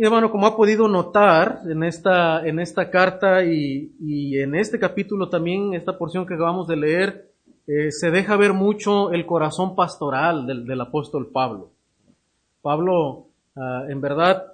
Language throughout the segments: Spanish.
Y hermano, como ha podido notar en esta, en esta carta y, en este capítulo también, esta porción que acabamos de leer, eh, se deja ver mucho el corazón pastoral del, del apóstol Pablo. Pablo, ah, en verdad,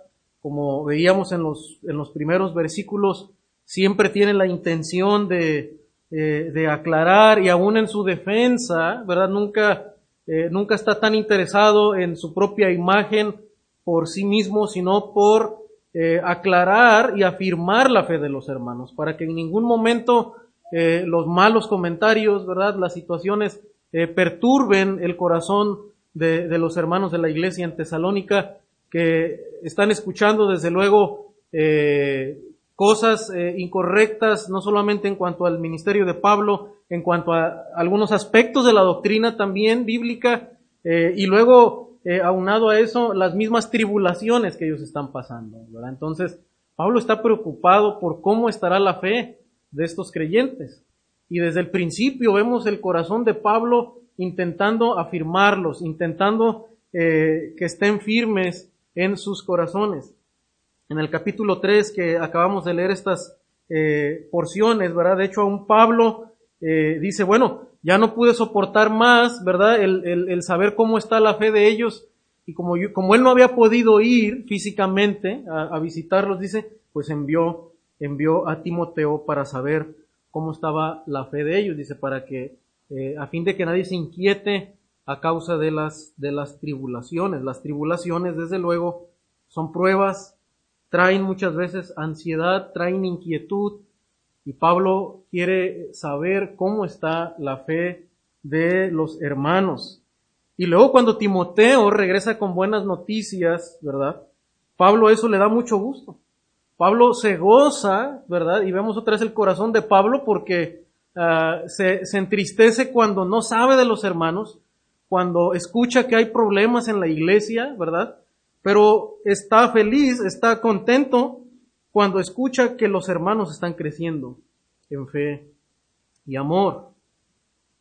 como veíamos en los, en los primeros versículos, siempre tiene la intención de, eh, de aclarar y aún en su defensa, ¿verdad? Nunca, eh, nunca está tan interesado en su propia imagen por sí mismo, sino por eh, aclarar y afirmar la fe de los hermanos, para que en ningún momento eh, los malos comentarios, ¿verdad? Las situaciones eh, perturben el corazón de, de, los hermanos de la iglesia en Tesalónica, que están escuchando desde luego cosas incorrectas, no solamente en cuanto al ministerio de Pablo, en cuanto a algunos aspectos de la doctrina también bíblica, y luego eh, aunado a eso, las mismas tribulaciones que ellos están pasando, ¿verdad? Entonces, Pablo está preocupado por cómo estará la fe de estos creyentes. Y desde el principio vemos el corazón de Pablo intentando afirmarlos, intentando eh, que estén firmes en sus corazones. En el capítulo 3 que acabamos de leer estas eh, porciones, ¿verdad? De hecho, aún Pablo eh, dice, bueno, ya no pude soportar más, ¿verdad? El, el, el, saber cómo está la fe de ellos. Y como, yo, como él no había podido ir físicamente a, visitarlos, dice, pues envió, envió a Timoteo para saber cómo estaba la fe de ellos, dice, para que, eh, a fin de que nadie se inquiete a causa de las, de las tribulaciones. Las tribulaciones, desde luego, son pruebas, traen muchas veces ansiedad, traen inquietud, y Pablo quiere saber cómo está la fe de los hermanos. Y luego cuando Timoteo regresa con buenas noticias, ¿verdad? Pablo eso le da mucho gusto. Pablo se goza, ¿verdad? Y vemos otra vez el corazón de Pablo porque uh, se, se entristece cuando no sabe de los hermanos, cuando escucha que hay problemas en la iglesia, ¿verdad? Pero está feliz, está contento cuando escucha que los hermanos están creciendo en fe y amor.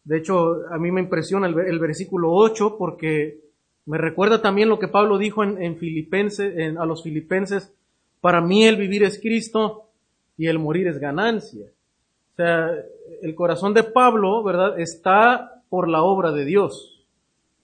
De hecho, a mí me impresiona el, versículo 8 porque me recuerda también lo que Pablo dijo en, en Filipenses, en, a los filipenses, para mí el vivir es Cristo y el morir es ganancia. O sea, el corazón de Pablo, ¿verdad?, está por la obra de Dios.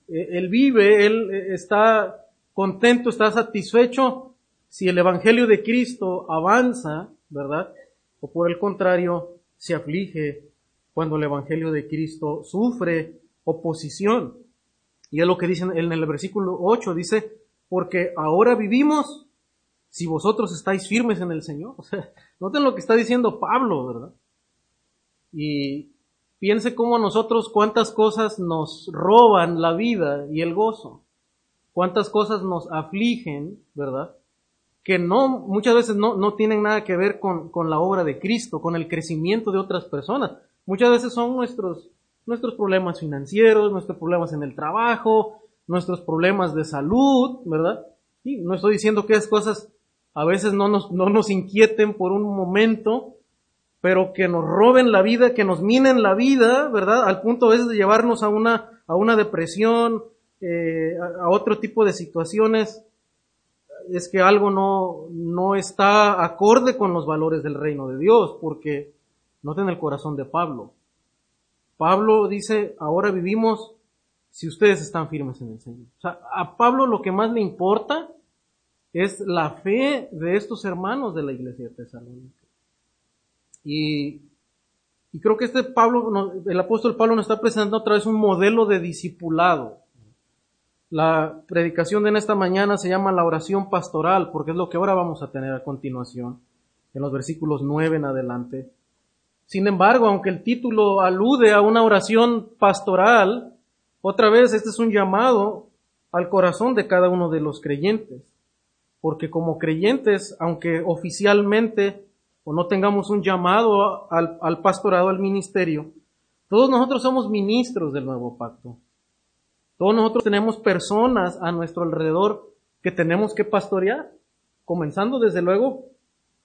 E, él vive, él está contento, está satisfecho si el Evangelio de Cristo avanza, ¿verdad? O por el contrario, se aflige cuando el Evangelio de Cristo sufre oposición. Y es lo que dice en el versículo 8, dice, porque ahora vivimos si vosotros estáis firmes en el Señor. O sea, noten lo que está diciendo Pablo, ¿verdad? Y piense cómo a nosotros cuántas cosas nos roban la vida y el gozo, cuántas cosas nos afligen, ¿verdad? Que no, muchas veces no, no tienen nada que ver con, con, la obra de Cristo, con el crecimiento de otras personas. Muchas veces son nuestros, nuestros problemas financieros, nuestros problemas en el trabajo, nuestros problemas de salud, ¿verdad? Y no estoy diciendo que esas cosas a veces no nos, no nos inquieten por un momento, pero que nos roben la vida, que nos minen la vida, ¿verdad? Al punto a veces de llevarnos a una, a una depresión, eh, a, a otro tipo de situaciones es que algo no, no está acorde con los valores del reino de Dios, porque noten el corazón de Pablo. Pablo dice, ahora vivimos si ustedes están firmes en el Señor. O sea, a Pablo lo que más le importa es la fe de estos hermanos de la iglesia de Tesalónica. Y, y creo que este Pablo, el apóstol Pablo nos está presentando otra vez un modelo de discipulado. La predicación de esta mañana se llama la oración pastoral, porque es lo que ahora vamos a tener a continuación, en los versículos 9 en adelante. Sin embargo, aunque el título alude a una oración pastoral, otra vez este es un llamado al corazón de cada uno de los creyentes. Porque como creyentes, aunque oficialmente o no tengamos un llamado al, al pastorado, al ministerio, todos nosotros somos ministros del nuevo pacto. Todos nosotros tenemos personas a nuestro alrededor que tenemos que pastorear, comenzando desde luego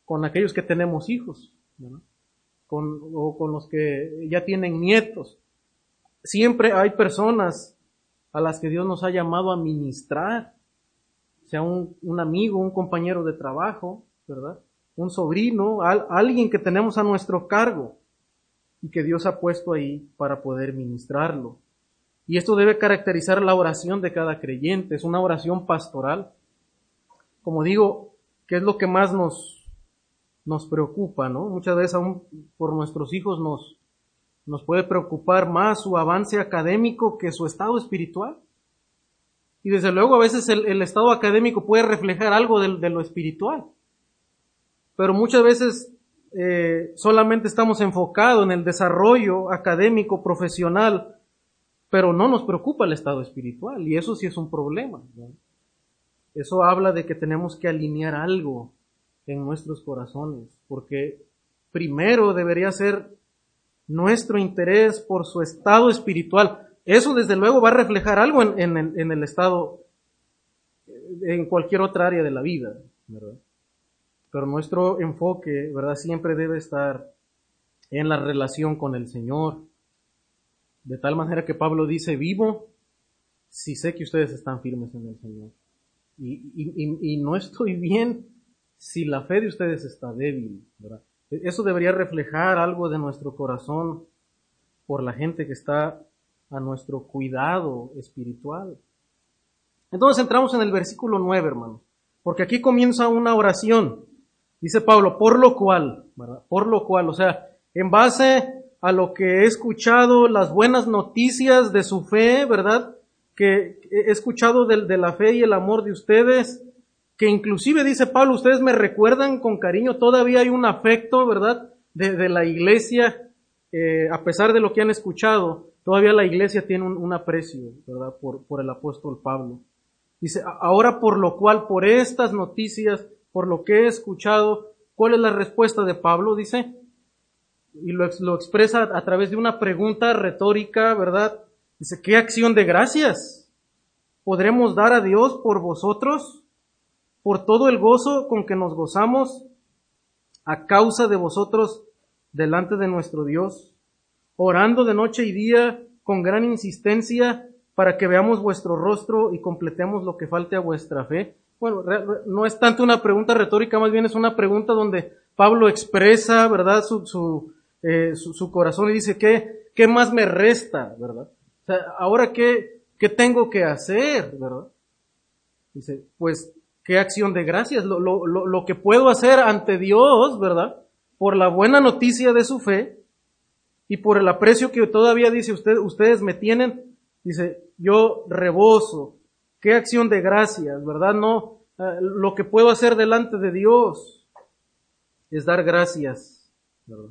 con aquellos que tenemos hijos, con, o con los que ya tienen nietos. Siempre hay personas a las que Dios nos ha llamado a ministrar. Sea un, amigo, un compañero de trabajo. Un sobrino, alguien que tenemos a nuestro cargo y que Dios ha puesto ahí para poder ministrarlo. Y esto debe caracterizar la oración de cada creyente, es una oración pastoral. Como digo, ¿qué es lo que más nos, nos preocupa, no? Muchas veces aún por nuestros hijos nos, nos puede preocupar más su avance académico que su estado espiritual. Y desde luego a veces el, estado académico puede reflejar algo de, lo espiritual. Pero muchas veces eh, solamente estamos enfocados en el desarrollo académico, profesional, pero no nos preocupa el estado espiritual. Y eso sí es un problema. Eso habla de que tenemos que alinear algo en nuestros corazones, porque primero debería ser nuestro interés por su estado espiritual. Eso desde luego va a reflejar algo en, el estado, en cualquier otra área de la vida. Pero nuestro enfoque, ¿verdad? Siempre debe estar en la relación con el Señor. De tal manera que Pablo dice, vivo si sé que ustedes están firmes en el Señor. Y, no estoy bien si la fe de ustedes está débil. Eso debería reflejar algo de nuestro corazón por la gente que está a nuestro cuidado espiritual. Entonces entramos en el versículo 9, hermano, porque aquí comienza una oración. Dice Pablo, por lo cual. Por lo cual, o sea, en base a lo que he escuchado, las buenas noticias de su fe, ¿verdad? Que he escuchado de, de la fe y el amor de ustedes, que inclusive dice Pablo, ustedes me recuerdan con cariño, todavía hay un afecto, ¿verdad? De, la iglesia, eh, a pesar de lo que han escuchado, todavía la iglesia tiene un, aprecio, ¿verdad? Por, por el apóstol Pablo. Dice, ahora por lo cual, por estas noticias, por lo que he escuchado, ¿cuál es la respuesta de Pablo? Dice, y lo, expresa a través de una pregunta retórica, ¿verdad? Dice, ¿qué acción de gracias podremos dar a Dios por vosotros? por todo el gozo con que nos gozamos a causa de vosotros delante de nuestro Dios, orando de noche y día con gran insistencia para que veamos vuestro rostro y completemos lo que falte a vuestra fe. Bueno, no es tanto una pregunta retórica, más bien es una pregunta donde Pablo expresa, ¿verdad?, su, eh, su, corazón y dice, ¿qué, ¿qué más me resta, verdad? O sea, ahora qué, qué tengo que hacer, verdad? Dice, pues qué acción de gracias, lo, lo, lo, que puedo hacer ante Dios, ¿verdad? Por la buena noticia de su fe y por el aprecio que todavía dice usted, ustedes me tienen, dice, yo reboso, qué acción de gracias, ¿verdad? No, eh, lo que puedo hacer delante de Dios es dar gracias, ¿verdad?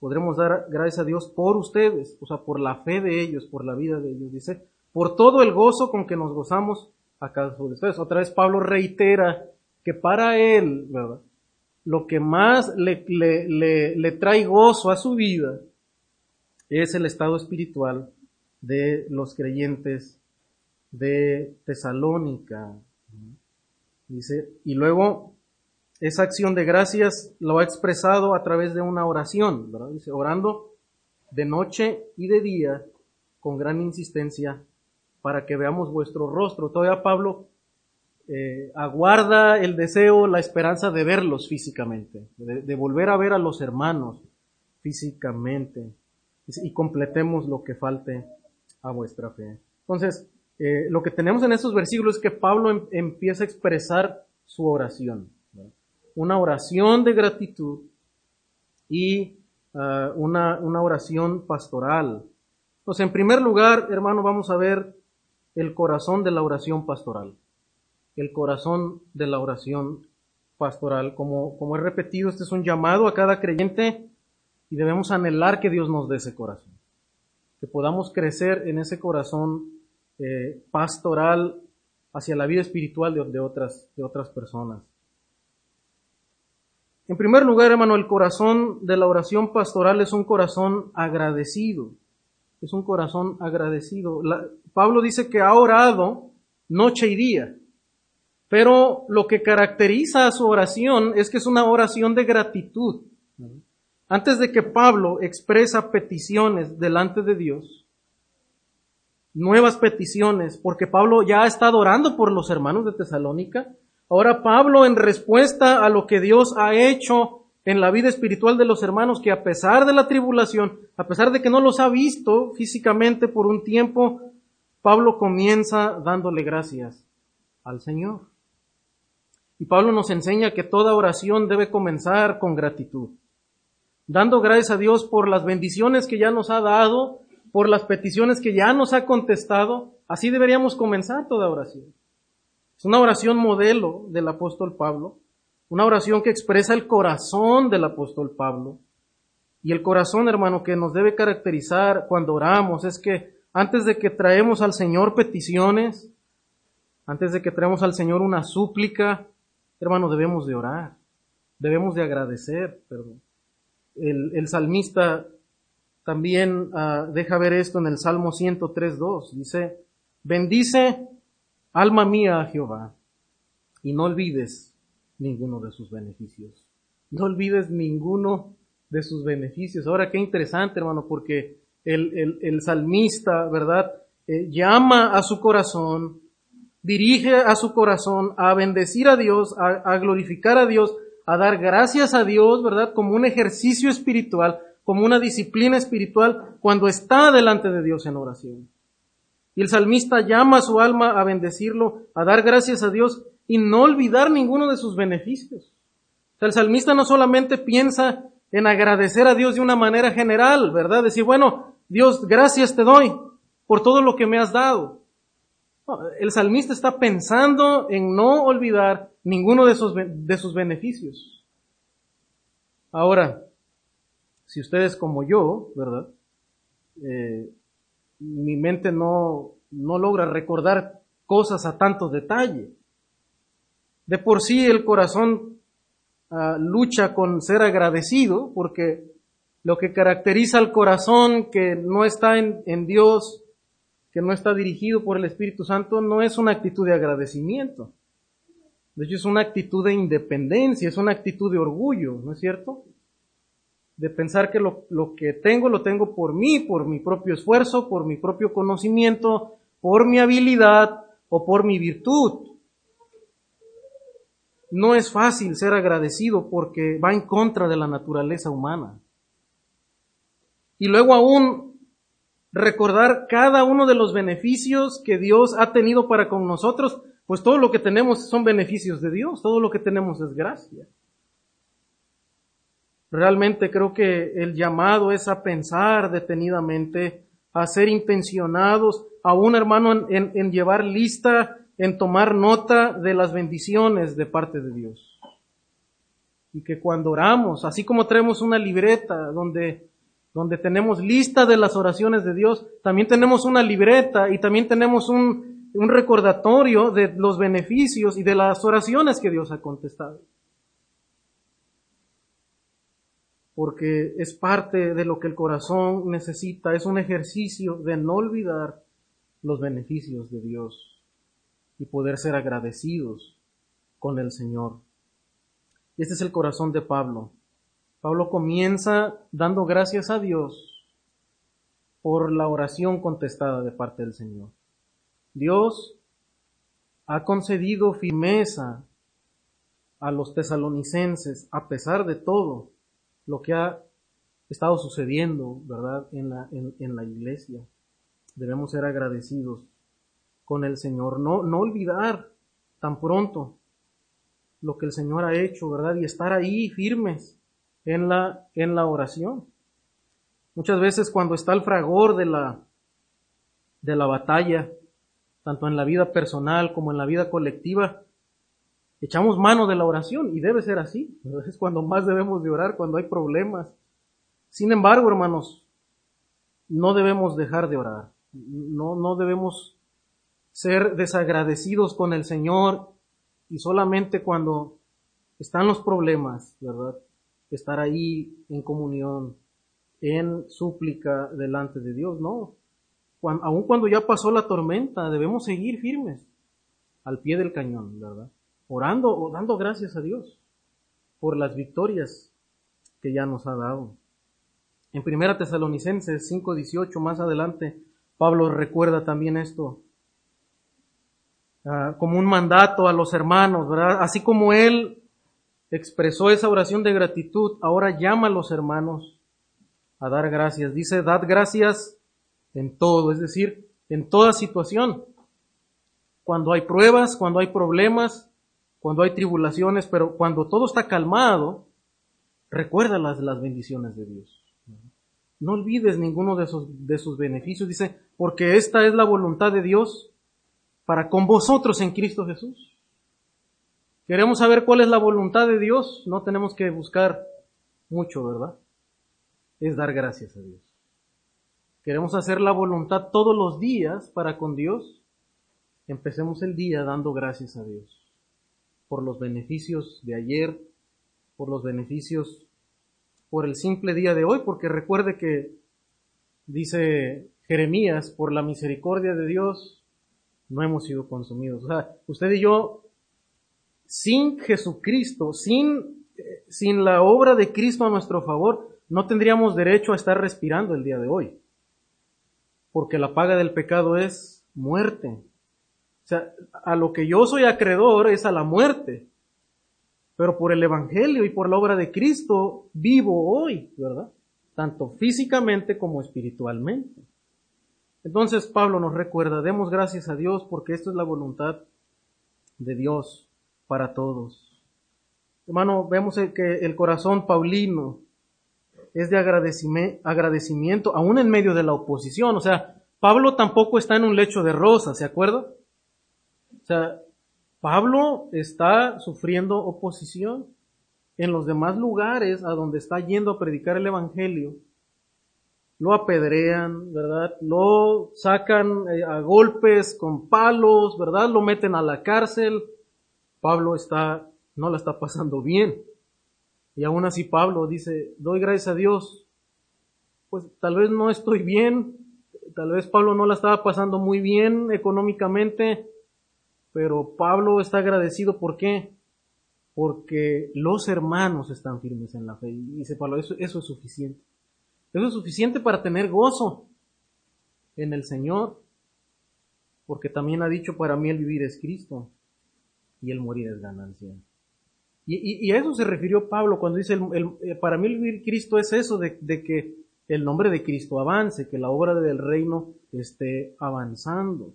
Podremos dar gracias a Dios por ustedes, o sea, por la fe de ellos, por la vida de ellos, dice, por todo el gozo con que nos gozamos acá de ustedes. Otra vez Pablo reitera que para él. Lo que más le, le, le, trae gozo a su vida es el estado espiritual de los creyentes de Tesalónica. Dice, y luego esa acción de gracias lo ha expresado a través de una oración, ¿verdad? Dice, orando de noche y de día con gran insistencia para que veamos vuestro rostro. Todavía Pablo eh, aguarda el deseo, la esperanza de verlos físicamente, de, volver a ver a los hermanos físicamente y, completemos lo que falte a vuestra fe. Entonces, eh, lo que tenemos en estos versículos es que Pablo em, empieza a expresar su oración, una oración de gratitud y ah, una, una oración pastoral. Entonces, en primer lugar, hermano, vamos a ver el corazón de la oración pastoral. El corazón de la oración pastoral. Como, como he repetido, este es un llamado a cada creyente y debemos anhelar que Dios nos dé ese corazón. Que podamos crecer en ese corazón eh, pastoral hacia la vida espiritual de, otras, de otras personas. En primer lugar, hermano, el corazón de la oración pastoral es un corazón agradecido es un corazón agradecido. Pablo dice que ha orado noche y día, pero lo que caracteriza a su oración es que es una oración de gratitud. Antes de que Pablo expresa peticiones delante de Dios, nuevas peticiones, porque Pablo ya ha estado orando por los hermanos de Tesalónica. Ahora Pablo, en respuesta a lo que Dios ha hecho en la vida espiritual de los hermanos, que a pesar de la tribulación, a pesar de que no los ha visto físicamente por un tiempo, Pablo comienza dándole gracias al Señor. Y Pablo nos enseña que toda oración debe comenzar con gratitud, dando gracias a Dios por las bendiciones que ya nos ha dado, por las peticiones que ya nos ha contestado. Así deberíamos comenzar toda oración. Es una oración modelo del apóstol Pablo, una oración que expresa el corazón del apóstol Pablo. Y el corazón, hermano, que nos debe caracterizar cuando oramos es que antes de que traemos al Señor peticiones, antes de que traemos al Señor una súplica, hermano, debemos de orar, debemos de agradecer. El, salmista también ah, deja ver esto en el Salmo 103.2. Dice, bendice alma mía a Jehová y no olvides ninguno de sus beneficios. No olvides ninguno de sus beneficios. Ahora, qué interesante, hermano, porque el, salmista, ¿verdad? Eh, llama a su corazón, dirige a su corazón a bendecir a Dios, a, glorificar a Dios, a dar gracias a Dios, ¿verdad? Como un ejercicio espiritual, como una disciplina espiritual cuando está delante de Dios en oración. Y el salmista llama a su alma a bendecirlo, a dar gracias a Dios y no olvidar ninguno de sus beneficios. O sea, el salmista no solamente piensa en agradecer a Dios de una manera general, ¿verdad? Decir, bueno, Dios, gracias te doy por todo lo que me has dado. El salmista está pensando en no olvidar ninguno de sus, de sus beneficios. Ahora, si ustedes como yo, ¿verdad? Eh, mi mente no, no logra recordar cosas a tanto detalle. De por sí el corazón ah, lucha con ser agradecido porque lo que caracteriza al corazón que no está en, en Dios que no está dirigido por el Espíritu Santo no es una actitud de agradecimiento. De hecho, es una actitud de independencia, es una actitud de orgullo, ¿no es cierto? De pensar que lo, que tengo lo tengo por mí, por mi propio esfuerzo, por mi propio conocimiento, por mi habilidad o por mi virtud. No es fácil ser agradecido porque va en contra de la naturaleza humana. Y luego aún recordar cada uno de los beneficios que Dios ha tenido para con nosotros, pues todo lo que tenemos son beneficios de Dios, todo lo que tenemos es gracia. Realmente creo que el llamado es a pensar detenidamente, a ser intencionados, a un hermano en, en llevar lista, en tomar nota de las bendiciones de parte de Dios. Y que cuando oramos, así como traemos una libreta donde donde tenemos lista de las oraciones de Dios, también tenemos una libreta y también tenemos un, un recordatorio de los beneficios y de las oraciones que Dios ha contestado. Porque es parte de lo que el corazón necesita, es un ejercicio de no olvidar los beneficios de Dios y poder ser agradecidos con el Señor. Este es el corazón de Pablo. Pablo comienza dando gracias a Dios por la oración contestada de parte del Señor. Dios ha concedido firmeza a los tesalonicenses a pesar de todo lo que ha estado sucediendo, ¿verdad?, en la, en, la iglesia. Debemos ser agradecidos con el Señor, no, no olvidar tan pronto lo que el Señor ha hecho, ¿verdad? Y estar ahí firmes en la, en la oración. Muchas veces cuando está el fragor de la, de la batalla, tanto en la vida personal como en la vida colectiva, echamos mano de la oración y debe ser así. Es cuando más debemos de orar, cuando hay problemas. Sin embargo, hermanos, no debemos dejar de orar. No, no debemos ser desagradecidos con el Señor y solamente cuando están los problemas, ¿verdad? estar ahí en comunión, en súplica delante de Dios, no. Cuando, aun cuando ya pasó la tormenta, debemos seguir firmes al pie del cañón, ¿verdad? Orando o dando gracias a Dios por las victorias que ya nos ha dado. En Primera Tesalonicenses 5:18 más adelante, Pablo recuerda también esto ah, como un mandato a los hermanos, ¿verdad? Así como él expresó esa oración de gratitud, ahora llama a los hermanos a dar gracias. Dice, dad gracias en todo, es decir, en toda situación. Cuando hay pruebas, cuando hay problemas, cuando hay tribulaciones, pero cuando todo está calmado, recuerda las, las bendiciones de Dios. No olvides ninguno de sus, de sus beneficios. Dice, porque esta es la voluntad de Dios para con vosotros en Cristo Jesús. Queremos saber cuál es la voluntad de Dios, no tenemos que buscar mucho, ¿verdad? Es dar gracias a Dios. Queremos hacer la voluntad todos los días para con Dios. Empecemos el día dando gracias a Dios por los beneficios de ayer, por los beneficios por el simple día de hoy, porque recuerde que dice Jeremías, por la misericordia de Dios, no hemos sido consumidos. O sea, usted y yo, sin Jesucristo, sin, sin la obra de Cristo a nuestro favor, no tendríamos derecho a estar respirando el día de hoy. Porque la paga del pecado es muerte. O sea, a lo que yo soy acreedor es a la muerte. Pero por el Evangelio y por la obra de Cristo vivo hoy, ¿verdad? Tanto físicamente como espiritualmente. Entonces Pablo nos recuerda, demos gracias a Dios porque esto es la voluntad de Dios para todos. Hermano, vemos que el corazón paulino es de agradecimiento, aún en medio de la oposición. O sea, Pablo tampoco está en un lecho de rosas, ¿se acuerda? Sea, Pablo está sufriendo oposición en los demás lugares a donde está yendo a predicar el Evangelio. Lo apedrean, ¿verdad? Lo sacan eh, a golpes con palos, ¿verdad? Lo meten a la cárcel. Pablo está, no la está pasando bien. Y aún así Pablo dice, doy gracias a Dios. Pues tal vez no estoy bien, tal vez Pablo no la estaba pasando muy bien económicamente, pero Pablo está agradecido, ¿por qué? Porque los hermanos están firmes en la fe. Y dice Pablo, eso, eso es suficiente. Eso es suficiente para tener gozo en el Señor. Porque también ha dicho, para mí el vivir es Cristo y el morir es ganancia. Y, a eso se refirió Pablo cuando dice, el, eh, para mí el vivir Cristo es eso, de, de, que el nombre de Cristo avance, que la obra del reino esté avanzando.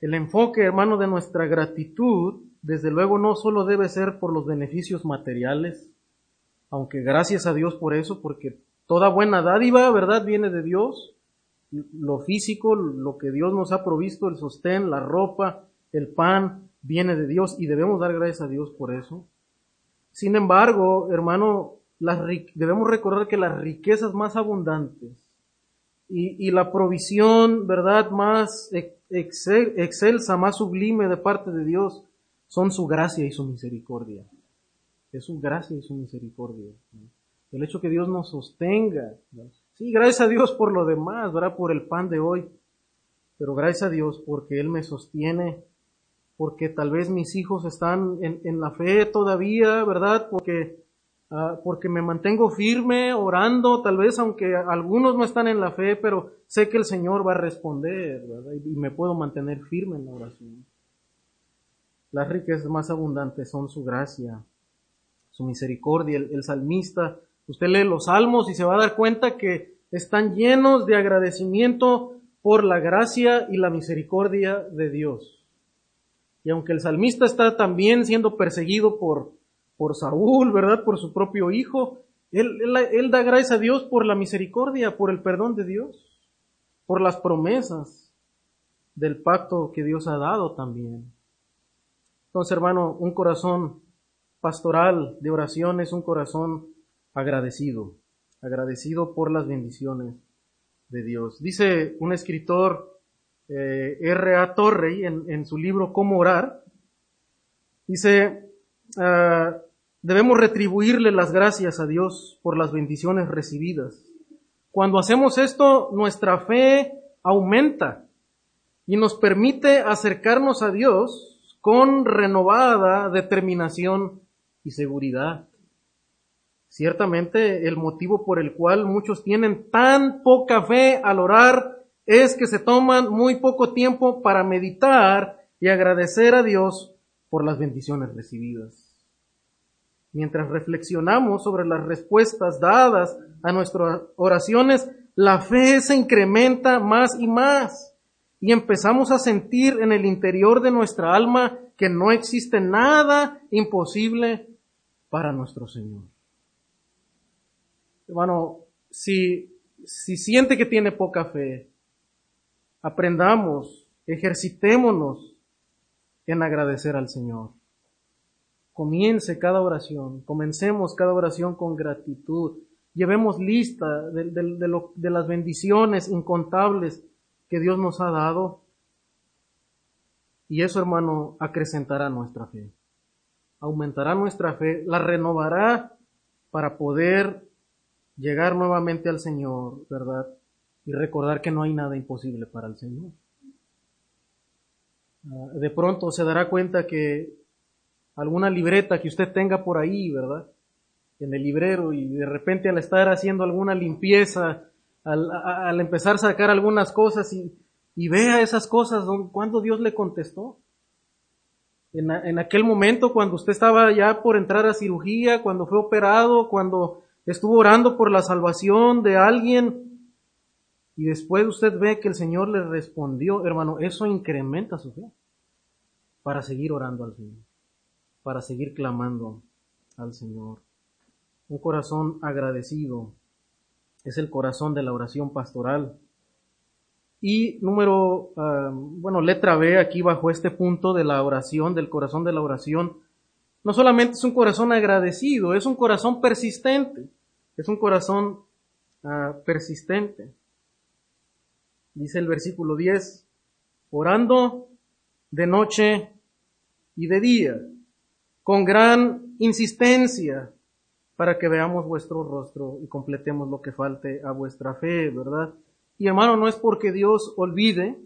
El enfoque, hermano, de nuestra gratitud, desde luego, no solo debe ser por los beneficios materiales, aunque gracias a Dios por eso, porque toda buena dádiva, ¿verdad?, viene de Dios. Lo físico, lo que Dios nos ha provisto, el sostén, la ropa, el pan, viene de Dios y debemos dar gracias a Dios por eso. Sin embargo, hermano, debemos recordar que las riquezas más abundantes y, la provisión, ¿verdad?, más excelsa, más sublime de parte de Dios, son su gracia y su misericordia. Es su gracia y su misericordia. El hecho que Dios nos sostenga. Sí, gracias a Dios por lo demás, ¿verdad? Por el pan de hoy. Pero gracias a Dios porque Él me sostiene. Porque tal vez mis hijos están en, en la fe todavía, ¿verdad? Porque Ah, porque me mantengo firme orando, tal vez aunque algunos no están en la fe, pero sé que el Señor va a responder y me puedo mantener firme en la oración. Las riquezas más abundantes son su gracia, su misericordia. El, el salmista, usted lee los salmos y se va a dar cuenta que están llenos de agradecimiento por la gracia y la misericordia de Dios. Y aunque el salmista está también siendo perseguido por, por Saúl, ¿verdad? Por su propio hijo. Él, él, da gracias a Dios por la misericordia, por el perdón de Dios, por las promesas del pacto que Dios ha dado también. Entonces, hermano, un corazón pastoral de oración es un corazón agradecido, agradecido por las bendiciones de Dios. Dice un escritor, eh, R. A. Torrey, en, su libro Cómo orar, dice, ah, Debemos retribuirle las gracias a Dios por las bendiciones recibidas. Cuando hacemos esto, nuestra fe aumenta y nos permite acercarnos a Dios con renovada determinación y seguridad. Ciertamente el motivo por el cual muchos tienen tan poca fe al orar es que se toman muy poco tiempo para meditar y agradecer a Dios por las bendiciones recibidas. Mientras reflexionamos sobre las respuestas dadas a nuestras oraciones, la fe se incrementa más y más y empezamos a sentir en el interior de nuestra alma que no existe nada imposible para nuestro Señor. Hermano, si, si siente que tiene poca fe, aprendamos, ejercitémonos en agradecer al Señor. Comience cada oración, comencemos cada oración con gratitud. Llevemos lista de, de, las bendiciones incontables que Dios nos ha dado. Y eso, hermano, acrecentará nuestra fe. Aumentará nuestra fe, la renovará para poder llegar nuevamente al Señor, ¿verdad? Y recordar que no hay nada imposible para el Señor. Ah, de pronto se dará cuenta que alguna libreta que usted tenga por ahí, ¿verdad? En el librero y de repente al estar haciendo alguna limpieza, al, empezar a sacar algunas cosas y, vea esas cosas, cuando Dios le contestó. En, en, aquel momento cuando usted estaba ya por entrar a cirugía, cuando fue operado, cuando estuvo orando por la salvación de alguien, y después usted ve que el Señor le respondió, hermano, eso incrementa su fe para seguir orando al Señor, para seguir clamando al Señor. Un corazón agradecido es el corazón de la oración pastoral. Y número, ah, bueno, letra B aquí bajo este punto de la oración, del corazón de la oración, no solamente es un corazón agradecido, es un corazón persistente, es un corazón ah, persistente. Dice el versículo 10, orando de noche y de día, con gran insistencia, para que veamos vuestro rostro y completemos lo que falte a vuestra fe, ¿verdad? Y hermano, no es porque Dios olvide,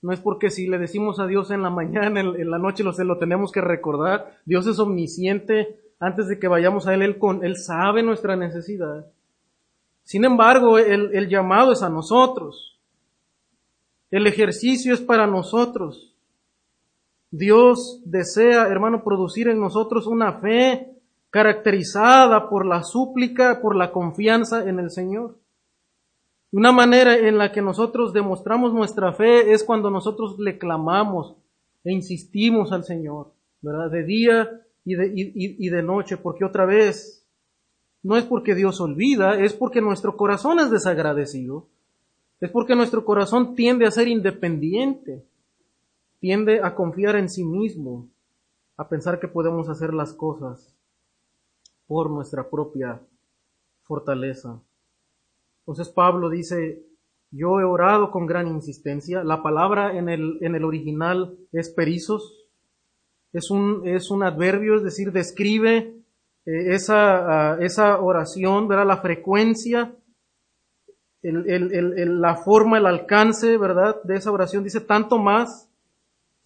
no es porque si le decimos a Dios en la mañana, en, la noche lo, se lo tenemos que recordar. Dios es omnisciente. Antes de que vayamos a Él, él sabe nuestra necesidad. Sin embargo, el, el llamado es a nosotros. El ejercicio es para nosotros. Dios desea, hermano, producir en nosotros una fe caracterizada por la súplica, por la confianza en el Señor. Una manera en la que nosotros demostramos nuestra fe es cuando nosotros le clamamos e insistimos al Señor, ¿verdad? De día y de, y de noche, porque otra vez, no es porque Dios olvida, es porque nuestro corazón es desagradecido, es porque nuestro corazón tiende a ser independiente, tiende a confiar en sí mismo, a pensar que podemos hacer las cosas por nuestra propia fortaleza. Entonces Pablo dice, yo he orado con gran insistencia. La palabra en el, en el original es perizos. Es un, es un adverbio, es decir, describe eh, esa, ah, esa oración, verá la frecuencia, el, el, la forma, el alcance, ¿verdad? De esa oración dice tanto más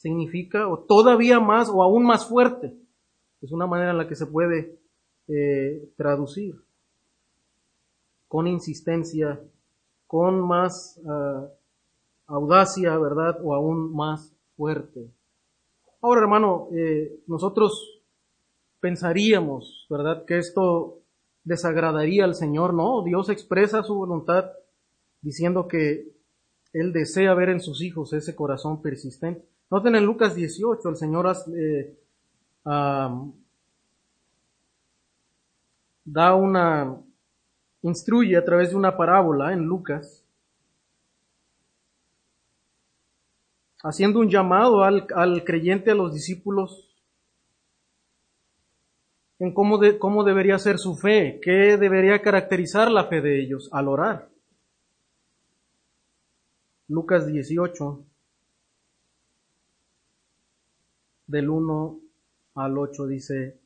significa, o todavía más, o aún más fuerte. Es una manera en la que se puede eh, traducir con insistencia, con más ah, audacia, ¿verdad? O aún más fuerte. Ahora, hermano, eh, nosotros pensaríamos, ¿verdad? Que esto desagradaría al Señor, ¿no? Dios expresa su voluntad diciendo que Él desea ver en sus hijos ese corazón persistente. Noten en Lucas 18, el Señor eh, da una instruye a través de una parábola en Lucas, haciendo un llamado al, creyente, a los discípulos, en cómo, de, cómo debería ser su fe, qué debería caracterizar la fe de ellos al orar. Lucas 18, del 1 al 8 dice,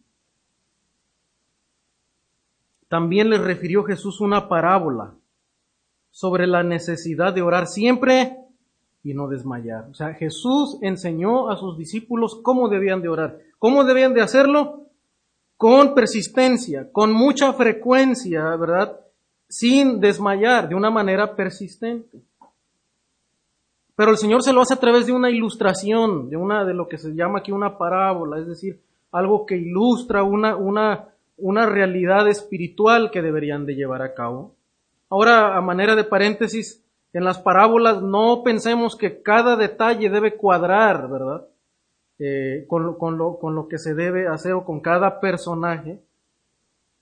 también le refirió Jesús una parábola sobre la necesidad de orar siempre y no desmayar. O sea, Jesús enseñó a sus discípulos cómo debían de orar. ¿Cómo debían de hacerlo? con persistencia, con mucha frecuencia, ¿verdad? Sin desmayar, de una manera persistente. Pero el Señor se lo hace a través de una ilustración, de una de lo que se llama aquí una parábola, es decir, algo que ilustra una, una, una realidad espiritual que deberían de llevar a cabo. Ahora, a manera de paréntesis, en las parábolas no pensemos que cada detalle debe cuadrar, ¿verdad? Eh, con, con, lo, con, lo, que se debe hacer o con cada personaje.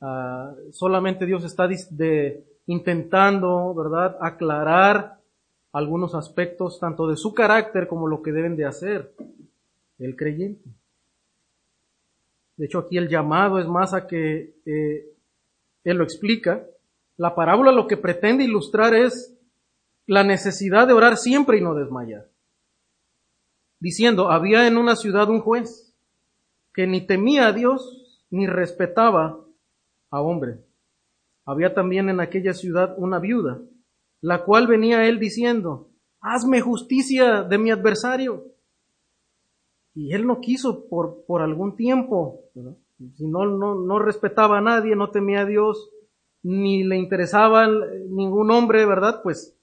Uh, solamente Dios está de, intentando, ¿verdad?, aclarar algunos aspectos tanto de su carácter como lo que deben de hacer el creyente. De hecho, aquí el llamado es más a que eh, Él lo explica. La parábola lo que pretende ilustrar es la necesidad de orar siempre y no desmayar diciendo, había en una ciudad un juez que ni temía a Dios ni respetaba a hombre. Había también en aquella ciudad una viuda, la cual venía él diciendo, hazme justicia de mi adversario. Y él no quiso por, por algún tiempo, si no, no, no respetaba a nadie, no temía a Dios, ni le interesaba ningún hombre, ¿verdad? Pues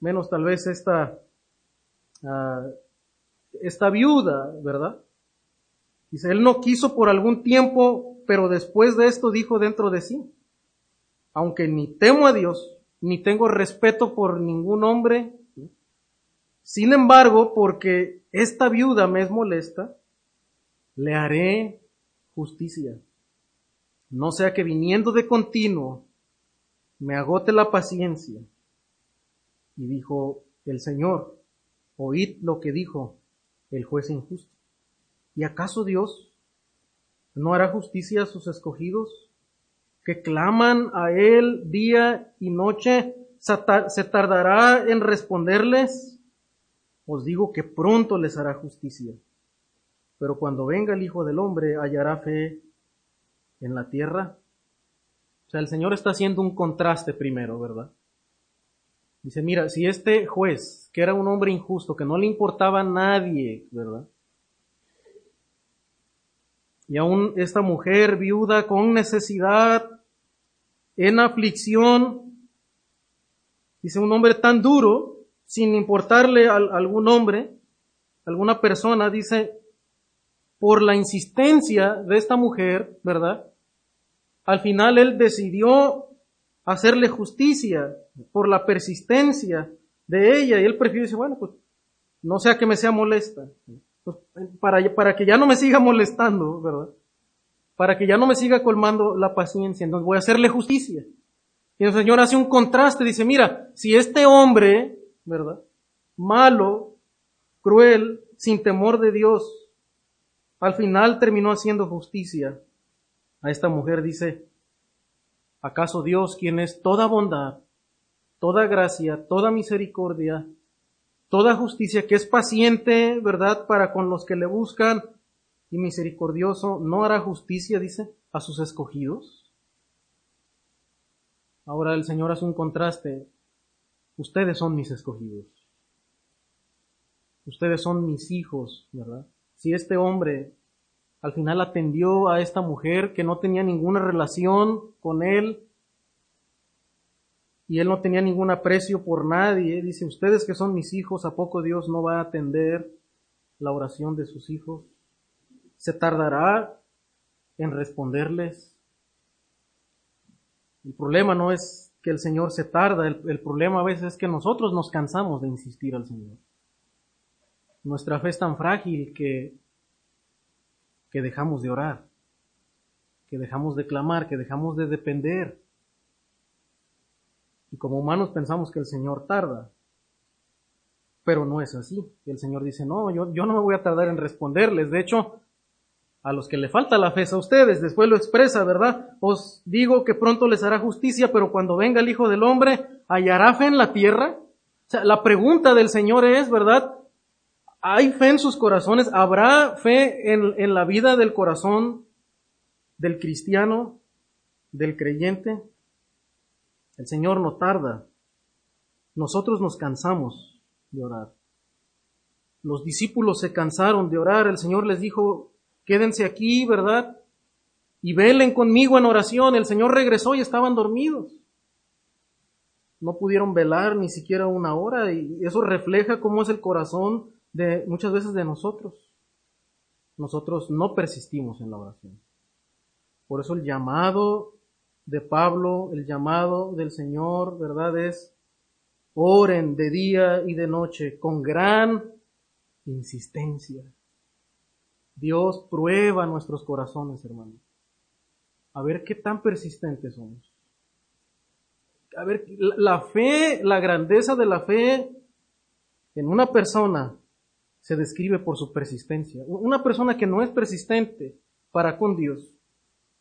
menos tal vez esta uh, esta viuda, ¿verdad? Dice, él no quiso por algún tiempo, pero después de esto dijo dentro de sí, aunque ni temo a Dios, ni tengo respeto por ningún hombre, sin embargo, porque esta viuda me es molesta, le haré justicia. No sea que viniendo de continuo me agote la paciencia. Y dijo el Señor, oíd lo que dijo el juez injusto. ¿Y acaso Dios no hará justicia a sus escogidos que claman a Él día y noche? ¿Se tardará en responderles? Os digo que pronto les hará justicia. Pero cuando venga el Hijo del Hombre, hallará fe en la tierra. O sea, el Señor está haciendo un contraste primero, ¿verdad? Dice, mira, si este juez, que era un hombre injusto, que no le importaba a nadie, ¿verdad? Y aún esta mujer viuda con necesidad, en aflicción, dice un hombre tan duro, sin importarle a algún hombre, alguna persona, dice, por la insistencia de esta mujer, ¿verdad? Al final él decidió hacerle justicia por la persistencia de ella y él prefirió decir, bueno, pues no sea que me sea molesta, pues, para, para que ya no me siga molestando, ¿verdad? Para que ya no me siga colmando la paciencia, entonces voy a hacerle justicia. Y el Señor hace un contraste, dice, mira, si este hombre, ¿verdad? Malo, cruel, sin temor de Dios, al final terminó haciendo justicia a esta mujer, dice, ¿Acaso Dios, quien es toda bondad, toda gracia, toda misericordia, toda justicia, que es paciente, verdad, para con los que le buscan y misericordioso, no hará justicia, dice, a sus escogidos? Ahora el Señor hace un contraste. Ustedes son mis escogidos. Ustedes son mis hijos, ¿verdad? Si este hombre al final atendió a esta mujer que no tenía ninguna relación con él y él no tenía ningún aprecio por nadie. Dice, ustedes que son mis hijos, ¿a poco Dios no va a atender la oración de sus hijos? ¿Se tardará en responderles? El problema no es que el Señor se tarda, el, el problema a veces es que nosotros nos cansamos de insistir al Señor. Nuestra fe es tan frágil que que dejamos de orar, que dejamos de clamar, que dejamos de depender. Y como humanos pensamos que el Señor tarda, pero no es así. El Señor dice, no, yo, no me voy a tardar en responderles. De hecho, a los que le falta la fe a ustedes, después lo expresa, ¿verdad? Os digo que pronto les hará justicia, pero cuando venga el Hijo del Hombre, ¿hallará fe en la tierra? O sea, la pregunta del Señor es, ¿verdad? ¿Hay fe en sus corazones? ¿Habrá fe en, en la vida del corazón del cristiano, del creyente? El Señor no tarda. Nosotros nos cansamos de orar. Los discípulos se cansaron de orar. El Señor les dijo, quédense aquí, ¿verdad? y velen conmigo en oración. El Señor regresó y estaban dormidos. No pudieron velar ni siquiera una hora y eso refleja cómo es el corazón de muchas veces de nosotros. Nosotros no persistimos en la oración. Por eso el llamado de Pablo, el llamado del Señor, ¿verdad? Es oren de día y de noche con gran insistencia. Dios prueba nuestros corazones, hermanos. A ver qué tan persistentes somos. A ver, la fe, la grandeza de la fe en una persona se describe por su persistencia. Una persona que no es persistente para con Dios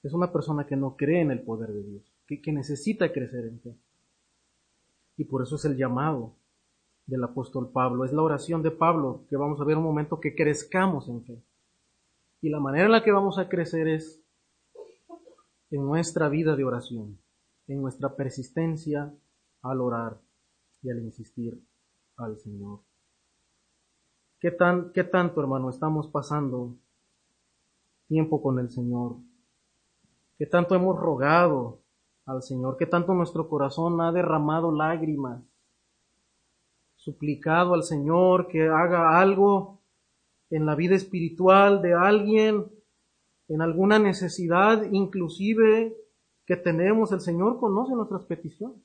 es una persona que no cree en el poder de Dios, que, que necesita crecer en fe. Y por eso es el llamado del apóstol Pablo, es la oración de Pablo, que vamos a ver un momento que crezcamos en fe. Y la manera en la que vamos a crecer es en nuestra vida de oración, en nuestra persistencia al orar y al insistir al Señor. ¿Qué, tan, qué tanto, hermano, estamos pasando tiempo con el Señor? ¿Qué tanto hemos rogado al Señor? ¿Qué tanto nuestro corazón ha derramado lágrimas? Suplicado al Señor que haga algo en la vida espiritual de alguien, en alguna necesidad inclusive que tenemos. El Señor conoce nuestras peticiones.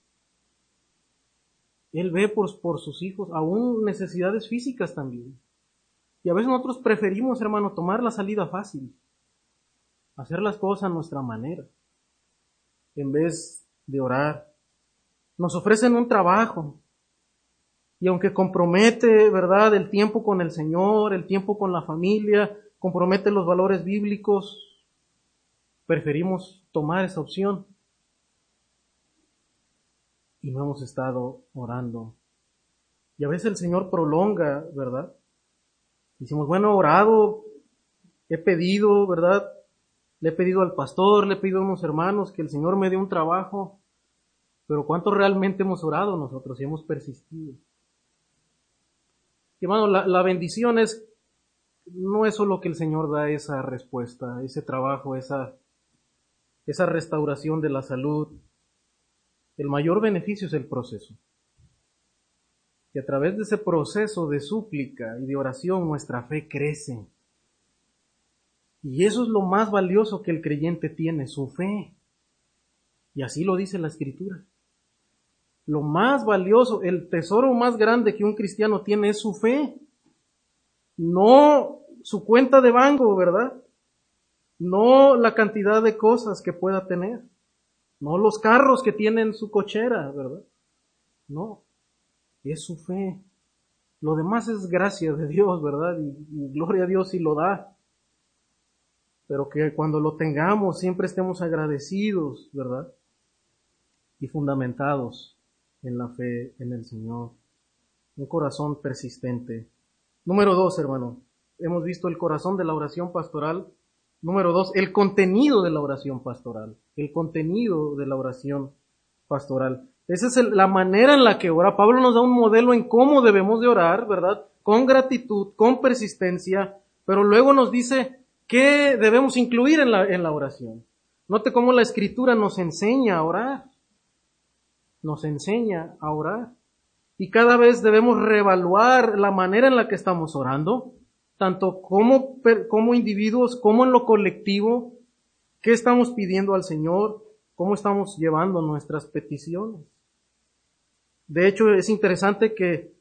Él ve por sus hijos, aún necesidades físicas también. Y a veces nosotros preferimos, hermano, tomar la salida fácil, hacer las cosas a nuestra manera, en vez de orar. Nos ofrecen un trabajo, y aunque compromete, ¿verdad?, el tiempo con el Señor, el tiempo con la familia, compromete los valores bíblicos, preferimos tomar esa opción. Y no hemos estado orando. Y a veces el Señor prolonga, ¿verdad? Decimos, bueno, orado, he pedido, ¿verdad? Le he pedido al pastor, le he pedido a unos hermanos que el Señor me dé un trabajo. Pero ¿cuánto realmente hemos orado nosotros y hemos persistido? hermano, la, la bendición es, no es solo que el Señor da esa respuesta, ese trabajo, esa, esa restauración de la salud. El mayor beneficio es el proceso. Y a través de ese proceso de súplica y de oración nuestra fe crece. Y eso es lo más valioso que el creyente tiene, su fe. Y así lo dice la escritura. Lo más valioso, el tesoro más grande que un cristiano tiene es su fe. No su cuenta de banco, ¿verdad? No la cantidad de cosas que pueda tener. No los carros que tiene en su cochera, ¿verdad? No. Es su fe. Lo demás es gracia de Dios, ¿verdad? Y, gloria a Dios si lo da. Pero que cuando lo tengamos siempre estemos agradecidos, ¿verdad? Y fundamentados en la fe en el Señor. Un corazón persistente. Número dos, hermano. Hemos visto el corazón de la oración pastoral. Número dos, el contenido de la oración pastoral. El contenido de la oración pastoral. Esa es la manera en la que ora. Pablo nos da un modelo en cómo debemos de orar, ¿verdad? Con gratitud, con persistencia, pero luego nos dice qué debemos incluir en la, en la oración. Note cómo la escritura nos enseña a orar nos enseña a orar. Y cada vez debemos reevaluar la manera en la que estamos orando, tanto como, como individuos como en lo colectivo, qué estamos pidiendo al Señor, cómo estamos llevando nuestras peticiones. De hecho, es interesante que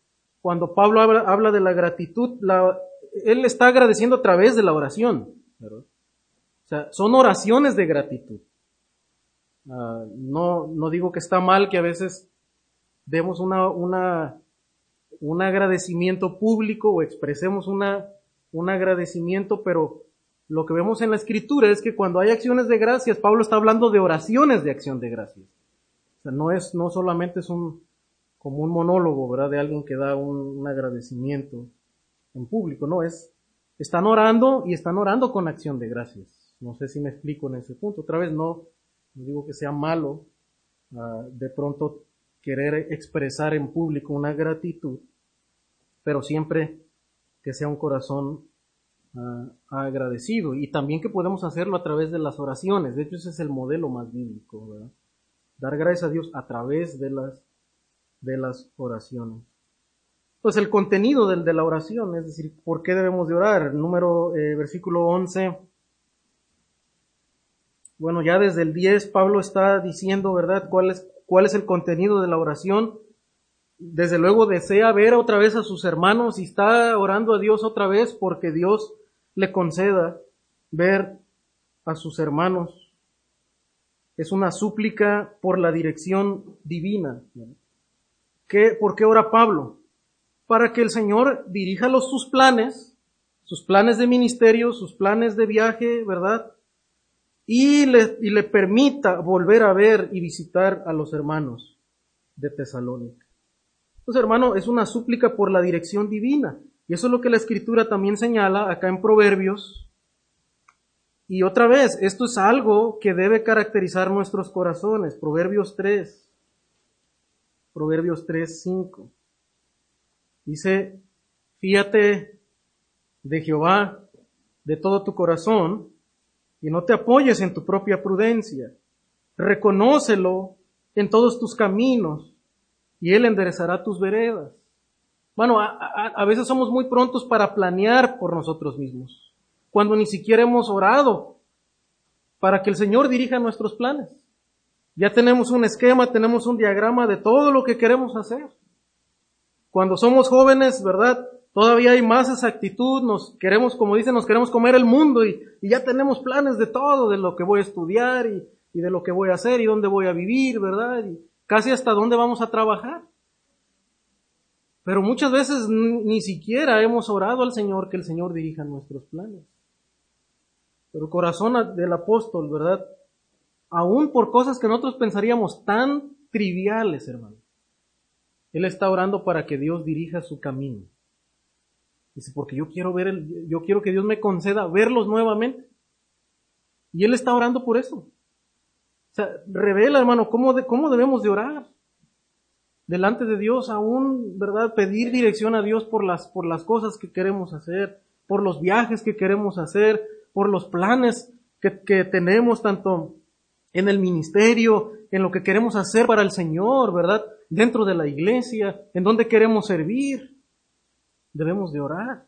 cuando Pablo habla, de la gratitud, la, él está agradeciendo a través de la oración. O sea, son oraciones de gratitud. Ah, no, no digo que está mal que a veces demos una, una, un agradecimiento público o expresemos una, un agradecimiento, pero lo que vemos en la escritura es que cuando hay acciones de gracias, Pablo está hablando de oraciones de acción de gracias. O sea, no es, no solamente es un, como un monólogo, ¿verdad? De alguien que da un agradecimiento en público, no, es, están orando y están orando con acción de gracias. No sé si me explico en ese punto. Otra vez, no, no digo que sea malo ah, de pronto querer expresar en público una gratitud, pero siempre que sea un corazón ah, agradecido y también que podemos hacerlo a través de las oraciones. De hecho, ese es el modelo más bíblico, ¿verdad? Dar gracias a Dios a través de las, de las oraciones. Pues el contenido de, de la oración, es decir, ¿por qué debemos de orar? Número, eh, versículo 11. Bueno, ya desde el 10 Pablo está diciendo, ¿verdad?, cuál es, cuál es el contenido de la oración desde luego desea ver otra vez a sus hermanos y está orando a Dios otra vez porque Dios le conceda ver a sus hermanos. Es una súplica por la dirección divina. ¿Qué, ¿Por qué ora Pablo? Para que el Señor dirija los, sus planes, sus planes de ministerio, sus planes de viaje, ¿verdad? Y le, y le permita volver a ver y visitar a los hermanos de Tesalónica. Entonces, hermano, es una súplica por la dirección divina. Y eso es lo que la escritura también señala acá en Proverbios. Y otra vez, esto es algo que debe caracterizar nuestros corazones. Proverbios 3. Proverbios 3, 5. Dice, fíjate de Jehová de todo tu corazón y no te apoyes en tu propia prudencia. Reconócelo en todos tus caminos y Él enderezará tus veredas. Bueno, a, veces somos muy prontos para planear por nosotros mismos, cuando ni siquiera hemos orado para que el Señor dirija nuestros planes. Ya tenemos un esquema, tenemos un diagrama de todo lo que queremos hacer. Cuando somos jóvenes, ¿verdad? Todavía hay más esa actitud, nos queremos, como dicen, nos queremos comer el mundo y, ya tenemos planes de todo, de lo que voy a estudiar y, de lo que voy a hacer y dónde voy a vivir, ¿verdad? Y, casi hasta dónde vamos a trabajar. Pero muchas veces ni siquiera hemos orado al Señor que el Señor dirija nuestros planes. Pero corazón del apóstol, ¿verdad? Aún por cosas que nosotros pensaríamos tan triviales, hermano. Él está orando para que Dios dirija su camino. Dice, porque yo quiero ver el, yo quiero que Dios me conceda verlos nuevamente. Y él está orando por eso. O sea, revela, hermano, cómo, cómo debemos de orar delante de Dios, aún, ¿verdad? Pedir dirección a Dios por las, por las cosas que queremos hacer, por los viajes que queremos hacer, por los planes que, que tenemos tanto en el ministerio, en lo que queremos hacer para el Señor, ¿verdad? Dentro de la iglesia, en donde queremos servir. Debemos de orar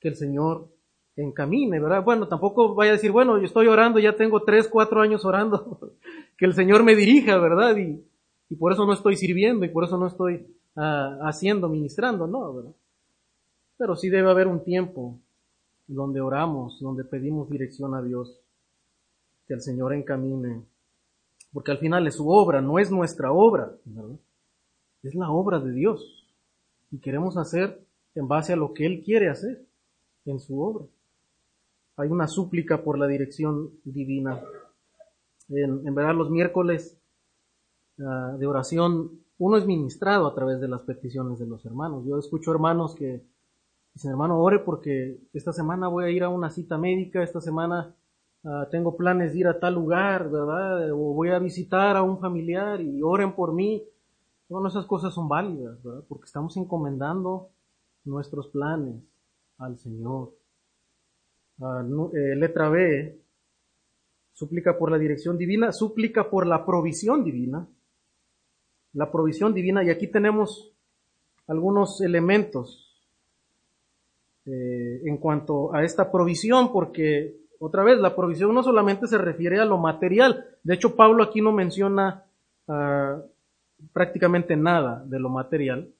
que el Señor encamine, ¿verdad? Bueno, tampoco vaya a decir, bueno, yo estoy orando, ya tengo tres, cuatro años orando, que el Señor me dirija, ¿verdad? Y, y por eso no estoy sirviendo y por eso no estoy ah, haciendo, ministrando, no, ¿verdad? Pero sí debe haber un tiempo donde oramos, donde pedimos dirección a Dios, que el Señor encamine, porque al final es su obra, no es nuestra obra. Es la obra de Dios y queremos hacer en base a lo que Él quiere hacer en su obra hay una súplica por la dirección divina. En, verdad, los miércoles ah, de oración, uno es ministrado a través de las peticiones de los hermanos. Yo escucho hermanos que dicen, hermano, ore porque esta semana voy a ir a una cita médica, esta semana ah, tengo planes de ir a tal lugar, ¿verdad? O voy a visitar a un familiar y oren por mí. Bueno, esas cosas son válidas, ¿verdad? Porque estamos encomendando nuestros planes al Señor. Ah, eh, letra B, súplica por la dirección divina, súplica por la provisión divina. La provisión divina, y aquí tenemos algunos elementos eh, en cuanto a esta provisión, porque otra vez, la provisión no solamente se refiere a lo material, de hecho Pablo aquí no menciona ah, prácticamente nada de lo material,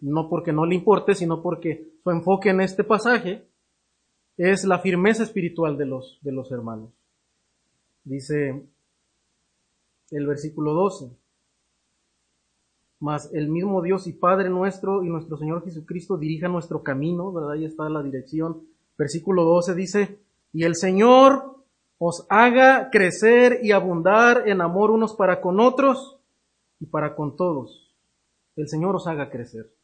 no porque no le importe, sino porque su enfoque en este pasaje es la firmeza espiritual de los, de los hermanos. Dice el versículo 12. Mas el mismo Dios y Padre nuestro y nuestro Señor Jesucristo dirija nuestro camino, ¿verdad? Ahí está la dirección. Versículo 12 dice, y el Señor os haga crecer y abundar en amor unos para con otros y para con todos. El Señor os haga crecer.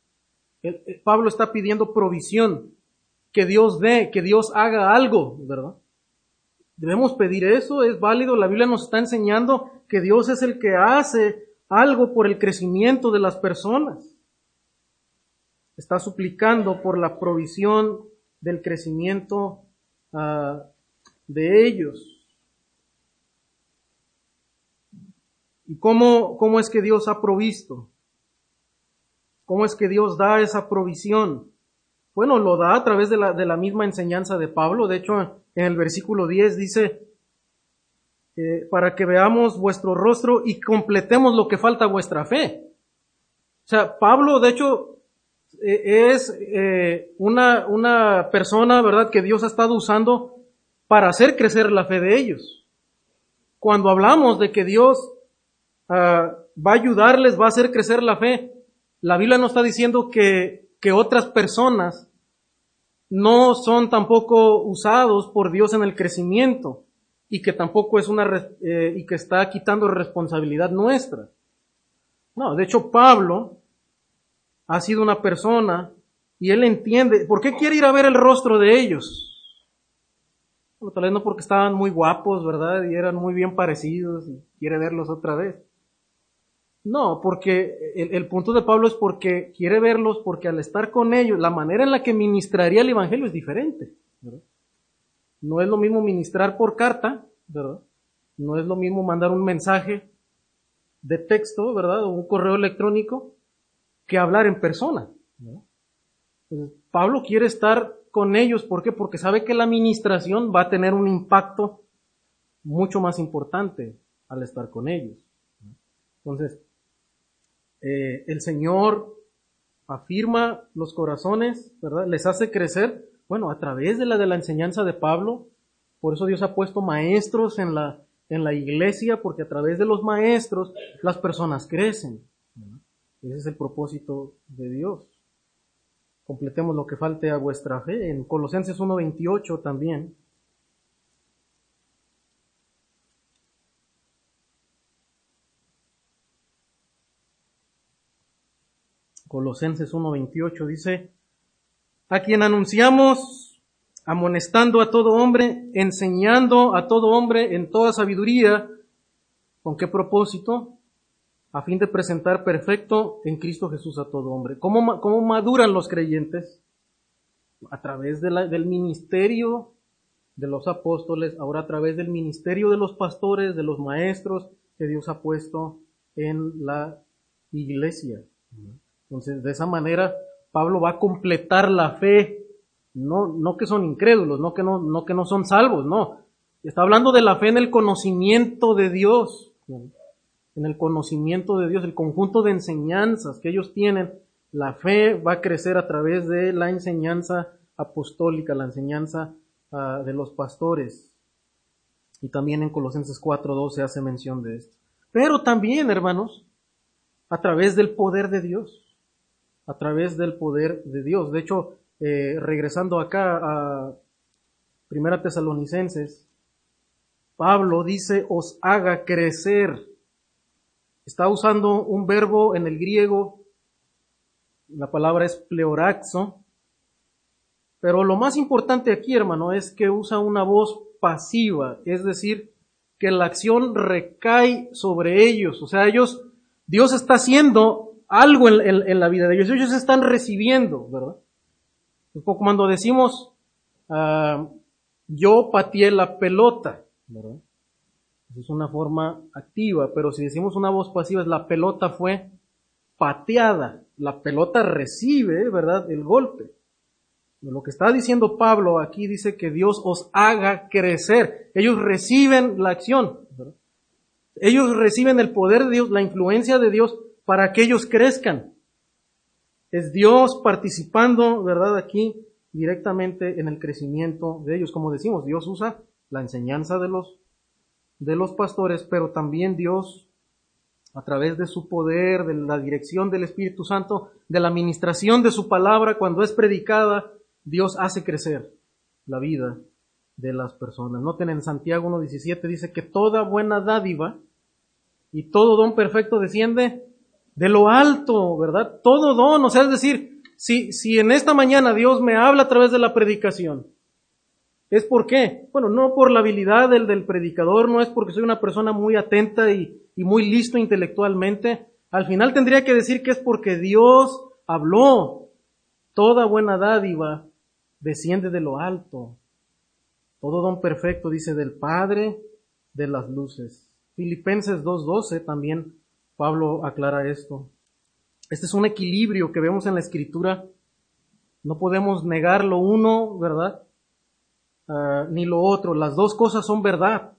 Pablo está pidiendo provisión que Dios dé, que Dios haga algo, ¿verdad? Debemos pedir eso, es válido. La Biblia nos está enseñando que Dios es el que hace algo por el crecimiento de las personas. Está suplicando por la provisión del crecimiento de ellos. ¿Y cómo, cómo es que Dios ha provisto? ¿Cómo es que Dios da esa provisión? Bueno, lo da a través de la, de la misma enseñanza de Pablo. De hecho, en el versículo 10 dice, eh, para que veamos vuestro rostro y completemos lo que falta a vuestra fe. O sea, Pablo, de hecho, es eh, una, una persona, ¿verdad?, que Dios ha estado usando para hacer crecer la fe de ellos. Cuando hablamos de que Dios ah, va a ayudarles, va a hacer crecer la fe, la Biblia no está diciendo que, que otras personas no son tampoco usados por Dios en el crecimiento y que tampoco es una eh, y que está quitando responsabilidad nuestra. No, de hecho Pablo ha sido una persona y él entiende, ¿por qué quiere ir a ver el rostro de ellos? Bueno, tal vez no porque estaban muy guapos, ¿verdad? Y eran muy bien parecidos y quiere verlos otra vez. No, porque el, punto de Pablo es porque quiere verlos, porque al estar con ellos, la manera en la que ministraría el Evangelio es diferente. No es lo mismo ministrar por carta, ¿verdad? No es lo mismo mandar un mensaje de texto, ¿verdad? O un correo electrónico que hablar en persona. Pablo quiere estar con ellos, ¿por qué? Porque sabe que la administración va a tener un impacto mucho más importante al estar con ellos. Entonces, eh, el Señor afirma los corazones, ¿verdad? Les hace crecer bueno, a través de la, de la enseñanza de Pablo, por eso Dios ha puesto maestros en la, en la iglesia, porque a través de los maestros las personas crecen. Ese es el propósito de Dios. Completemos lo que falte a vuestra fe. En Colosenses 1.28 también. Colosenses 1.28 dice, a quien anunciamos amonestando a todo hombre, enseñando a todo hombre en toda sabiduría, ¿con qué propósito? A fin de presentar perfecto en Cristo Jesús a todo hombre. ¿Cómo, cómo maduran los creyentes? A través del ministerio de los apóstoles, ahora a través del ministerio de los pastores, de los maestros que Dios ha puesto en la iglesia. Entonces, de esa manera, Pablo va a completar la fe, no, no que son incrédulos, no que no, no que no son salvos, no. Está hablando de la fe en el conocimiento de Dios, en el conocimiento de Dios, el conjunto de enseñanzas que ellos tienen. La fe va a crecer a través de la enseñanza apostólica, la enseñanza uh, de los pastores. Y también en Colosenses 4.2 se hace mención de esto. Pero también, hermanos, a través del poder de Dios a través del poder de Dios. De hecho, eh, regresando acá a Primera Tesalonicenses, Pablo dice, os haga crecer. Está usando un verbo en el griego, la palabra es pleoraxo, pero lo más importante aquí, hermano, es que usa una voz pasiva, es decir, que la acción recae sobre ellos, o sea, ellos, Dios está haciendo algo en, la vida de ellos. Ellos están recibiendo, ¿verdad? Cuando decimos, uh, yo pateé la pelota, ¿verdad? Es una forma activa, pero si decimos una voz pasiva, es la pelota fue pateada. La pelota recibe, ¿verdad? El golpe. Lo que está diciendo Pablo aquí dice que Dios os haga crecer. Ellos reciben la acción. ¿verdad? Ellos reciben el poder de Dios, la influencia de Dios para que ellos crezcan. Es Dios participando, ¿verdad? Aquí directamente en el crecimiento de ellos. Como decimos, Dios usa la enseñanza de los, de los pastores, pero también Dios, a través de su poder, de la dirección del Espíritu Santo, de la administración de su palabra, cuando es predicada, Dios hace crecer la vida de las personas. Noten en Santiago 1.17 dice que toda buena dádiva y todo don perfecto desciende de lo alto, ¿verdad? Todo don, o sea, es decir, si, si en esta mañana Dios me habla a través de la predicación, ¿es por qué? Bueno, no por la habilidad del, del predicador, no es porque soy una persona muy atenta y, y muy listo intelectualmente. Al final tendría que decir que es porque Dios habló. Toda buena dádiva desciende de lo alto. Todo don perfecto, dice, del Padre de las luces. Filipenses 2.12 también Pablo aclara esto. Este es un equilibrio que vemos en la escritura. No podemos negar lo uno, ¿verdad? Ah, ni lo otro. Las dos cosas son verdad.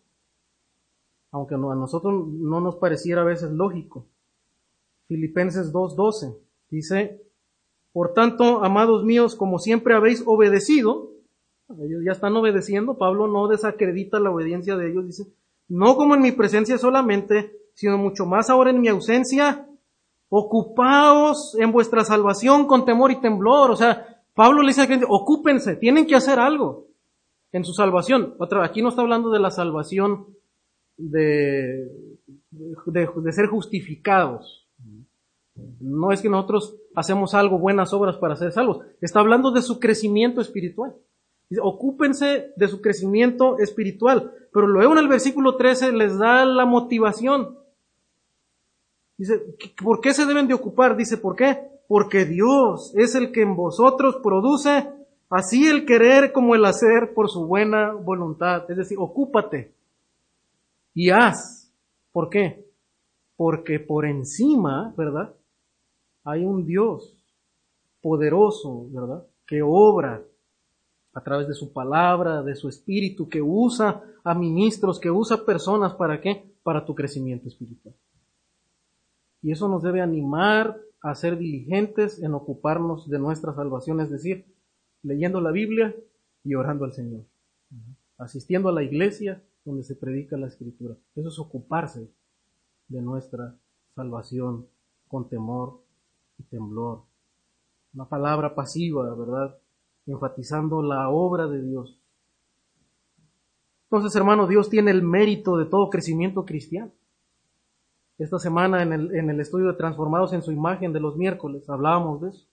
Aunque a nosotros no nos pareciera a veces lógico. Filipenses 2.12 dice, por tanto, amados míos, como siempre habéis obedecido, ellos ya están obedeciendo, Pablo no desacredita la obediencia de ellos, dice, no como en mi presencia solamente, sino mucho más ahora en mi ausencia, ocupaos en vuestra salvación con temor y temblor. O sea, Pablo le dice al creyente, ocúpense, tienen que hacer algo en su salvación. Aquí no está hablando de la salvación de, de, de ser justificados. No es que nosotros hacemos algo, buenas obras para ser salvos. Está hablando de su crecimiento espiritual. Dice, ocúpense de su crecimiento espiritual. Pero luego en el versículo 13 les da la motivación. Dice, ¿por qué se deben de ocupar? Dice, ¿por qué? Porque Dios es el que en vosotros produce así el querer como el hacer por su buena voluntad. Es decir, ocúpate y haz. ¿Por qué? Porque por encima, ¿verdad? hay un Dios poderoso, ¿verdad? Que obra a través de su palabra, de su espíritu, que usa a ministros, que usa personas para qué? Para tu crecimiento espiritual. Y eso nos debe animar a ser diligentes en ocuparnos de nuestra salvación, es decir, leyendo la Biblia y orando al Señor, asistiendo a la iglesia donde se predica la escritura. Eso es ocuparse de nuestra salvación con temor temblor. Una palabra pasiva, ¿verdad? Enfatizando la obra de Dios. Entonces, hermano, Dios tiene el mérito de todo crecimiento cristiano. Esta semana en el, en el estudio de Transformados en su imagen de los miércoles hablábamos de eso.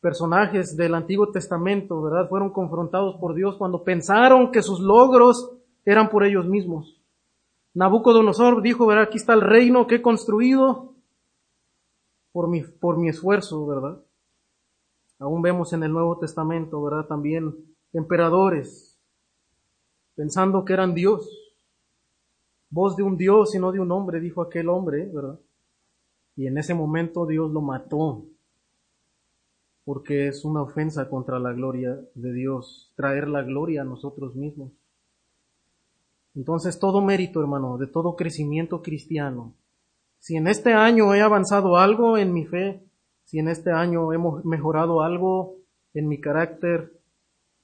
Personajes del Antiguo Testamento, ¿verdad? Fueron confrontados por Dios cuando pensaron que sus logros eran por ellos mismos. Nabucodonosor dijo, ¿verdad? Aquí está el reino que he construido por mi, por mi esfuerzo, ¿verdad? Aún vemos en el Nuevo Testamento, ¿verdad? También emperadores pensando que eran Dios. Voz de un Dios y no de un hombre, dijo aquel hombre, ¿verdad? Y en ese momento Dios lo mató, porque es una ofensa contra la gloria de Dios, traer la gloria a nosotros mismos. Entonces todo mérito, hermano, de todo crecimiento cristiano si en este año he avanzado algo en mi fe, si en este año hemos mejorado algo en mi carácter,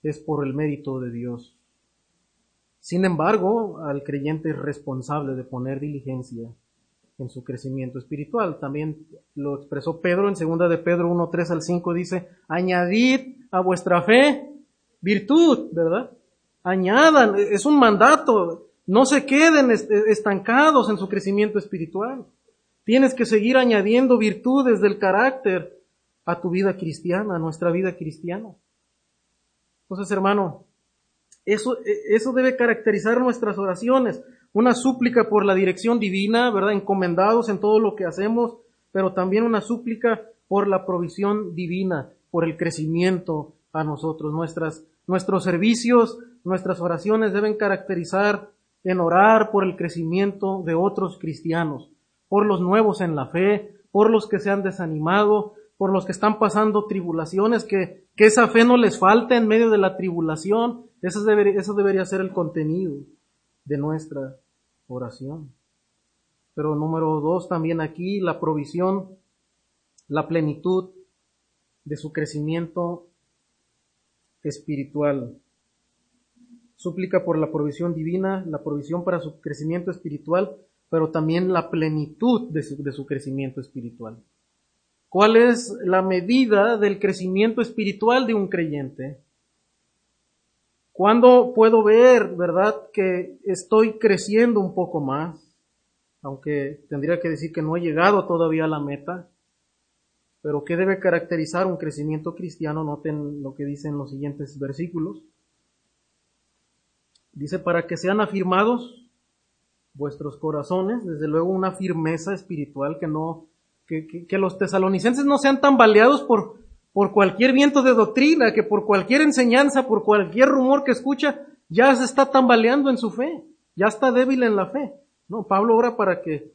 es por el mérito de Dios. Sin embargo, al creyente es responsable de poner diligencia en su crecimiento espiritual. También lo expresó Pedro en segunda de Pedro 1, 3 al 5, dice, añadid a vuestra fe virtud, ¿verdad? Añadan, es un mandato, no se queden estancados en su crecimiento espiritual. Tienes que seguir añadiendo virtudes del carácter a tu vida cristiana, a nuestra vida cristiana. Entonces, hermano, eso, eso debe caracterizar nuestras oraciones. Una súplica por la dirección divina, ¿verdad? Encomendados en todo lo que hacemos, pero también una súplica por la provisión divina, por el crecimiento a nosotros. Nuestras, nuestros servicios, nuestras oraciones deben caracterizar en orar por el crecimiento de otros cristianos por los nuevos en la fe, por los que se han desanimado, por los que están pasando tribulaciones, que, que esa fe no les falte en medio de la tribulación. Eso debería, debería ser el contenido de nuestra oración. Pero número dos, también aquí la provisión, la plenitud de su crecimiento espiritual. Súplica por la provisión divina, la provisión para su crecimiento espiritual pero también la plenitud de su, crecimiento espiritual. ¿Cuál es la medida del crecimiento espiritual de un creyente? ¿Cuándo puedo ver, verdad, que estoy creciendo un poco más? Aunque tendría que decir que no he llegado todavía a la meta. Pero ¿qué debe caracterizar un crecimiento cristiano? Noten lo que dicen los siguientes versículos. Dice, para que sean afirmados vuestros corazones, desde luego una firmeza espiritual que no, que, que, los tesalonicenses no sean tan baleados por, por cualquier viento de doctrina, que por cualquier enseñanza, por cualquier rumor que escucha, ya se está tambaleando en su fe, ya está débil en la fe. No, Pablo ora para que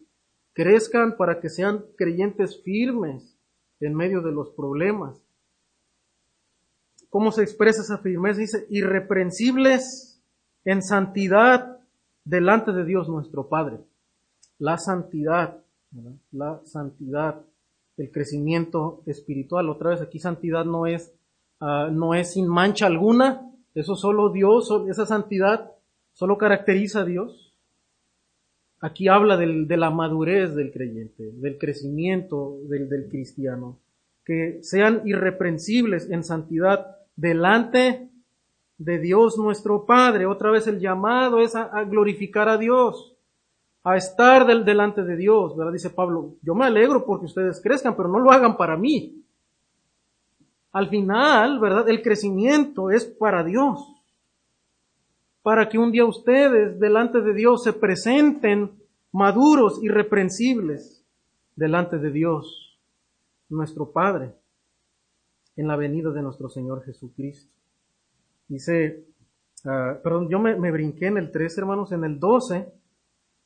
crezcan, para que sean creyentes firmes en medio de los problemas. ¿Cómo se expresa esa firmeza? Dice, irreprensibles en santidad delante de Dios nuestro Padre. La santidad, la santidad, el crecimiento espiritual. Otra vez aquí santidad no es, ah, no es sin mancha alguna, eso solo Dios, esa santidad solo caracteriza a Dios. Aquí habla de la madurez del creyente, del crecimiento del, del cristiano, que sean irreprensibles en santidad delante de Dios nuestro Padre. Otra vez el llamado es a, glorificar a Dios, a estar del, delante de Dios, ¿verdad? Dice Pablo, yo me alegro porque ustedes crezcan, pero no lo hagan para mí. Al final, ¿verdad? El crecimiento es para Dios. Para que un día ustedes delante de Dios se presenten maduros, irreprensibles, delante de Dios, nuestro Padre en la venida de nuestro Señor Jesucristo. Dice, ah, perdón, yo me, me, brinqué en el 3, hermanos, en el 12.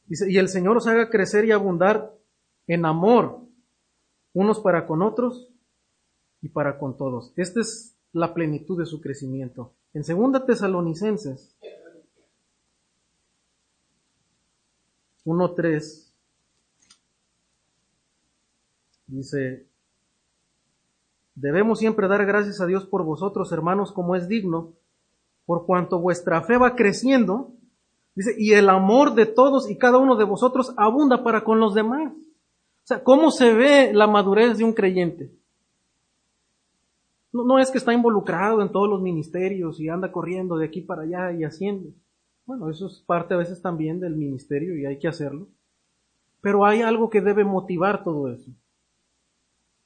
Y el Señor os haga crecer y abundar en amor, unos para con otros y para con todos. Esta es la plenitud de su crecimiento. En segunda Tesalonicenses 1.3 dice, Debemos siempre dar gracias a Dios por vosotros, hermanos, como es digno, por cuanto vuestra fe va creciendo, dice, y el amor de todos y cada uno de vosotros abunda para con los demás. O sea, ¿cómo se ve la madurez de un creyente? No, no es que está involucrado en todos los ministerios y anda corriendo de aquí para allá y haciendo. Bueno, eso es parte a veces también del ministerio y hay que hacerlo. Pero hay algo que debe motivar todo eso.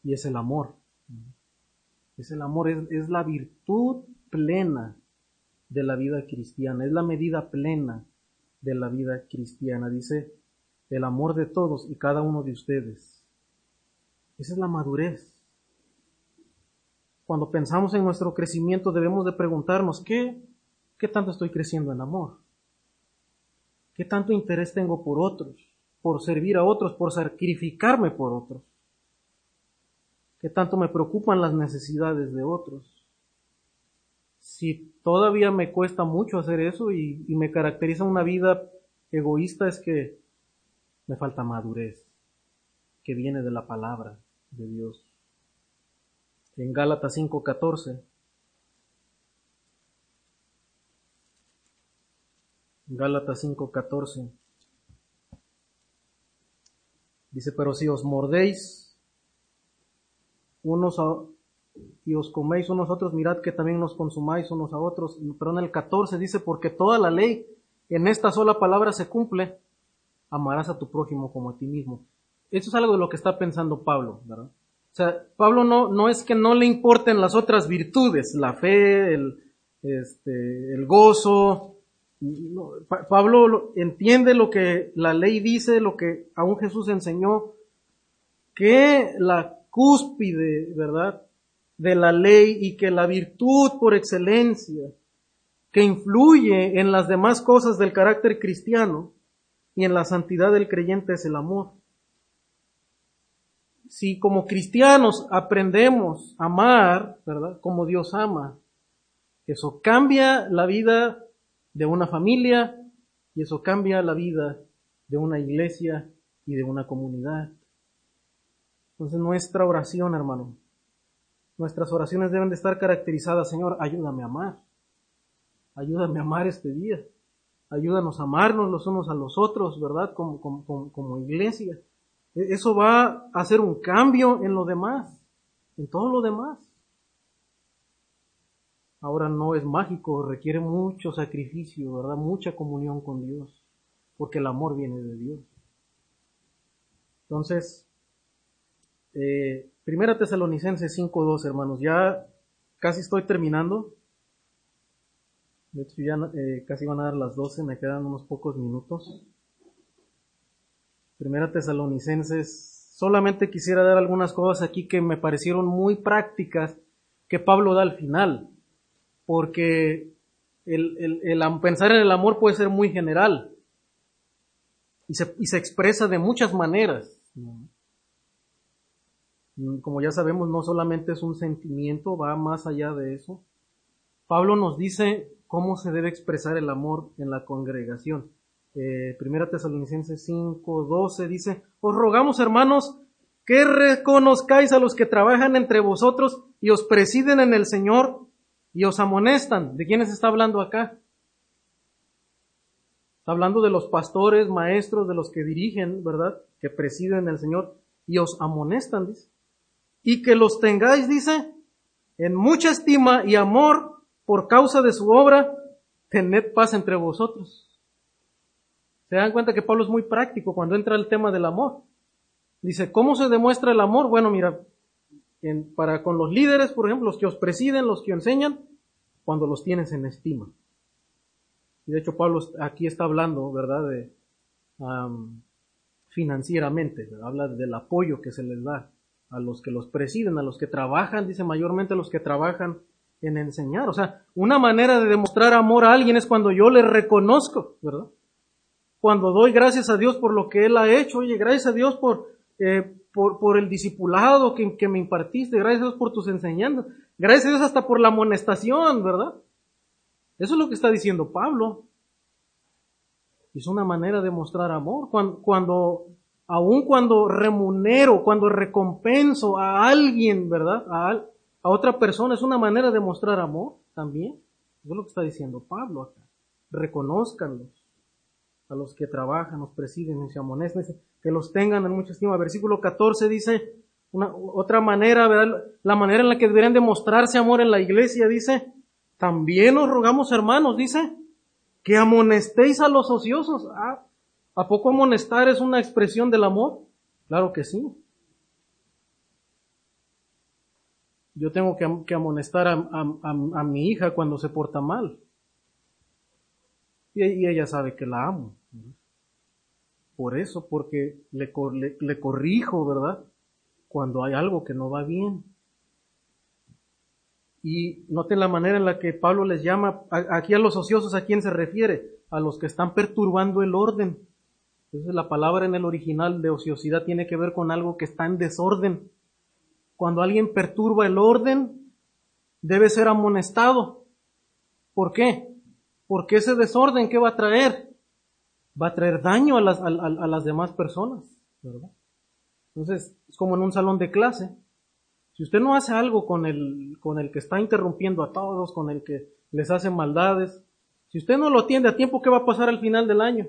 Y es el amor. Es el amor, es, la virtud plena de la vida cristiana, es la medida plena de la vida cristiana. Dice, el amor de todos y cada uno de ustedes. Esa es la madurez. Cuando pensamos en nuestro crecimiento debemos de preguntarnos, ¿qué, qué tanto estoy creciendo en amor? ¿Qué tanto interés tengo por otros? Por servir a otros, por sacrificarme por otros. ¿Qué tanto me preocupan las necesidades de otros? Si todavía me cuesta mucho hacer eso y, me caracteriza una vida egoísta es que me falta madurez, que viene de la palabra de Dios. En Gálatas 5:14 Gálatas 5:14 dice, pero si os mordéis unos a, y os coméis unos a otros, mirad que también nos consumáis unos a otros. Pero en el 14 dice, porque toda la ley en esta sola palabra se cumple, amarás a tu prójimo como a ti mismo. Eso es algo de lo que está pensando Pablo, ¿verdad? O sea, Pablo no, no es que no le importen las otras virtudes, la fe, el, este, el gozo. Pablo entiende lo que la ley dice, lo que aún Jesús enseñó, que la cúspide, ¿verdad?, de la ley y que la virtud por excelencia que influye en las demás cosas del carácter cristiano y en la santidad del creyente es el amor. Si como cristianos aprendemos a amar, ¿verdad? Como Dios ama, eso cambia la vida de una familia y eso cambia la vida de una iglesia y de una comunidad. Entonces nuestra oración, hermano, nuestras oraciones deben de estar caracterizadas, Señor, ayúdame a amar. Ayúdame a amar este día. Ayúdanos a amarnos los unos a los otros, ¿verdad? Como, como, como iglesia. E, eso va a hacer un cambio en lo demás, en todo lo demás. Ahora no es mágico, requiere mucho sacrificio, ¿verdad? Mucha comunión con Dios, porque el amor viene de Dios. Entonces, eh, primera Tesalonicenses 5.2, hermanos. Ya casi estoy terminando. De hecho, ya eh, casi van a dar las 12, me quedan unos pocos minutos. Primera Tesalonicenses. Solamente quisiera dar algunas cosas aquí que me parecieron muy prácticas que Pablo da al final, porque el, el, pensar en el amor puede ser muy general y se, y se expresa de muchas maneras. Como ya sabemos, no solamente es un sentimiento, va más allá de eso. Pablo nos dice cómo se debe expresar el amor en la congregación. Eh, Primera Tesalonicenses 5, 12 dice, os rogamos hermanos que reconozcáis a los que trabajan entre vosotros y os presiden en el Señor y os amonestan. ¿De quiénes está hablando acá? Está hablando de los pastores, maestros, de los que dirigen, ¿verdad? Que presiden el Señor y os amonestan, dice. Y que los tengáis, dice, en mucha estima y amor por causa de su obra, tened paz entre vosotros. Se dan cuenta que Pablo es muy práctico cuando entra el tema del amor. Dice, ¿cómo se demuestra el amor? Bueno, mira, para con los líderes, por ejemplo, los que os presiden, los que enseñan, cuando los tienes en estima. Y de hecho Pablo aquí está hablando, ¿verdad?, de financieramente, habla del apoyo que se les da a los que los presiden, a los que trabajan, dice mayormente a los que trabajan en enseñar. O sea, una manera de demostrar amor a alguien es cuando yo le reconozco, ¿verdad? Cuando doy gracias a Dios por lo que Él ha hecho. Oye, gracias a Dios por, eh, por, por, el discipulado que, que, me impartiste. Gracias a Dios por tus enseñanzas. Gracias a Dios hasta por la amonestación, ¿verdad? Eso es lo que está diciendo Pablo. Es una manera de mostrar amor. Cuando, cuando aun cuando remunero, cuando recompenso a alguien, ¿verdad? A, otra persona, es una manera de mostrar amor también. Eso es lo que está diciendo Pablo acá. Reconózcanlos a los que trabajan, los presiden y se amonestan, que los tengan en mucha estima. Versículo 14 dice, otra manera, ¿verdad? La manera en la que deberían demostrarse amor en la iglesia, dice, también os rogamos hermanos, dice, que amonestéis a los ociosos. Ah, ¿A poco amonestar es una expresión del amor? Claro que sí. Yo tengo que, amonestar a, mi hija cuando se porta mal. Y, ella sabe que la amo. Por eso, porque le, le, corrijo, ¿verdad? Cuando hay algo que no va bien. Y noten la manera en la que Pablo les llama aquí a los ociosos, ¿a quién se refiere? A los que están perturbando el orden. Entonces la palabra en el original de ociosidad tiene que ver con algo que está en desorden. Cuando alguien perturba el orden, debe ser amonestado. ¿Por qué? Porque ese desorden, ¿qué va a traer? Va a traer daño a las, a, las demás personas. Entonces, es como en un salón de clase. Si usted no hace algo con el, con el que está interrumpiendo a todos, con el que les hace maldades, si usted no lo atiende a tiempo, ¿qué va a pasar al final del año?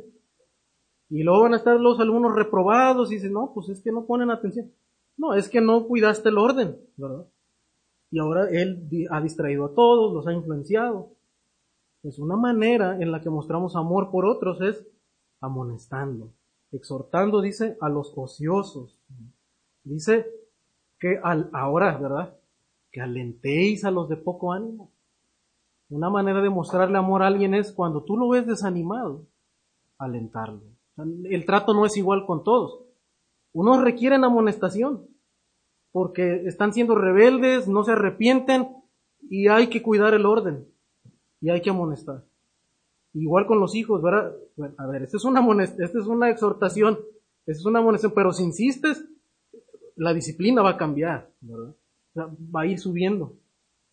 Y luego van a estar los alumnos reprobados y dicen, no, pues es que no ponen atención. No, es que no cuidaste el orden, ¿verdad? Y ahora él ha distraído a todos, los ha influenciado. Es una manera en la que mostramos amor por otros es amonestando, exhortando, dice, a los ociosos. Dice que al, ahora, ¿verdad? Que alentéis a los de poco ánimo. Una manera de mostrarle amor a alguien es cuando tú lo ves desanimado, alentarlo. El trato no es igual con todos. Unos requieren amonestación porque están siendo rebeldes, no se arrepienten y hay que cuidar el orden y hay que amonestar. Igual con los hijos, ¿verdad? a ver, esta es una, esta es una exhortación, esta es una amonestación, pero si insistes, la disciplina va a cambiar, ¿verdad? va a ir subiendo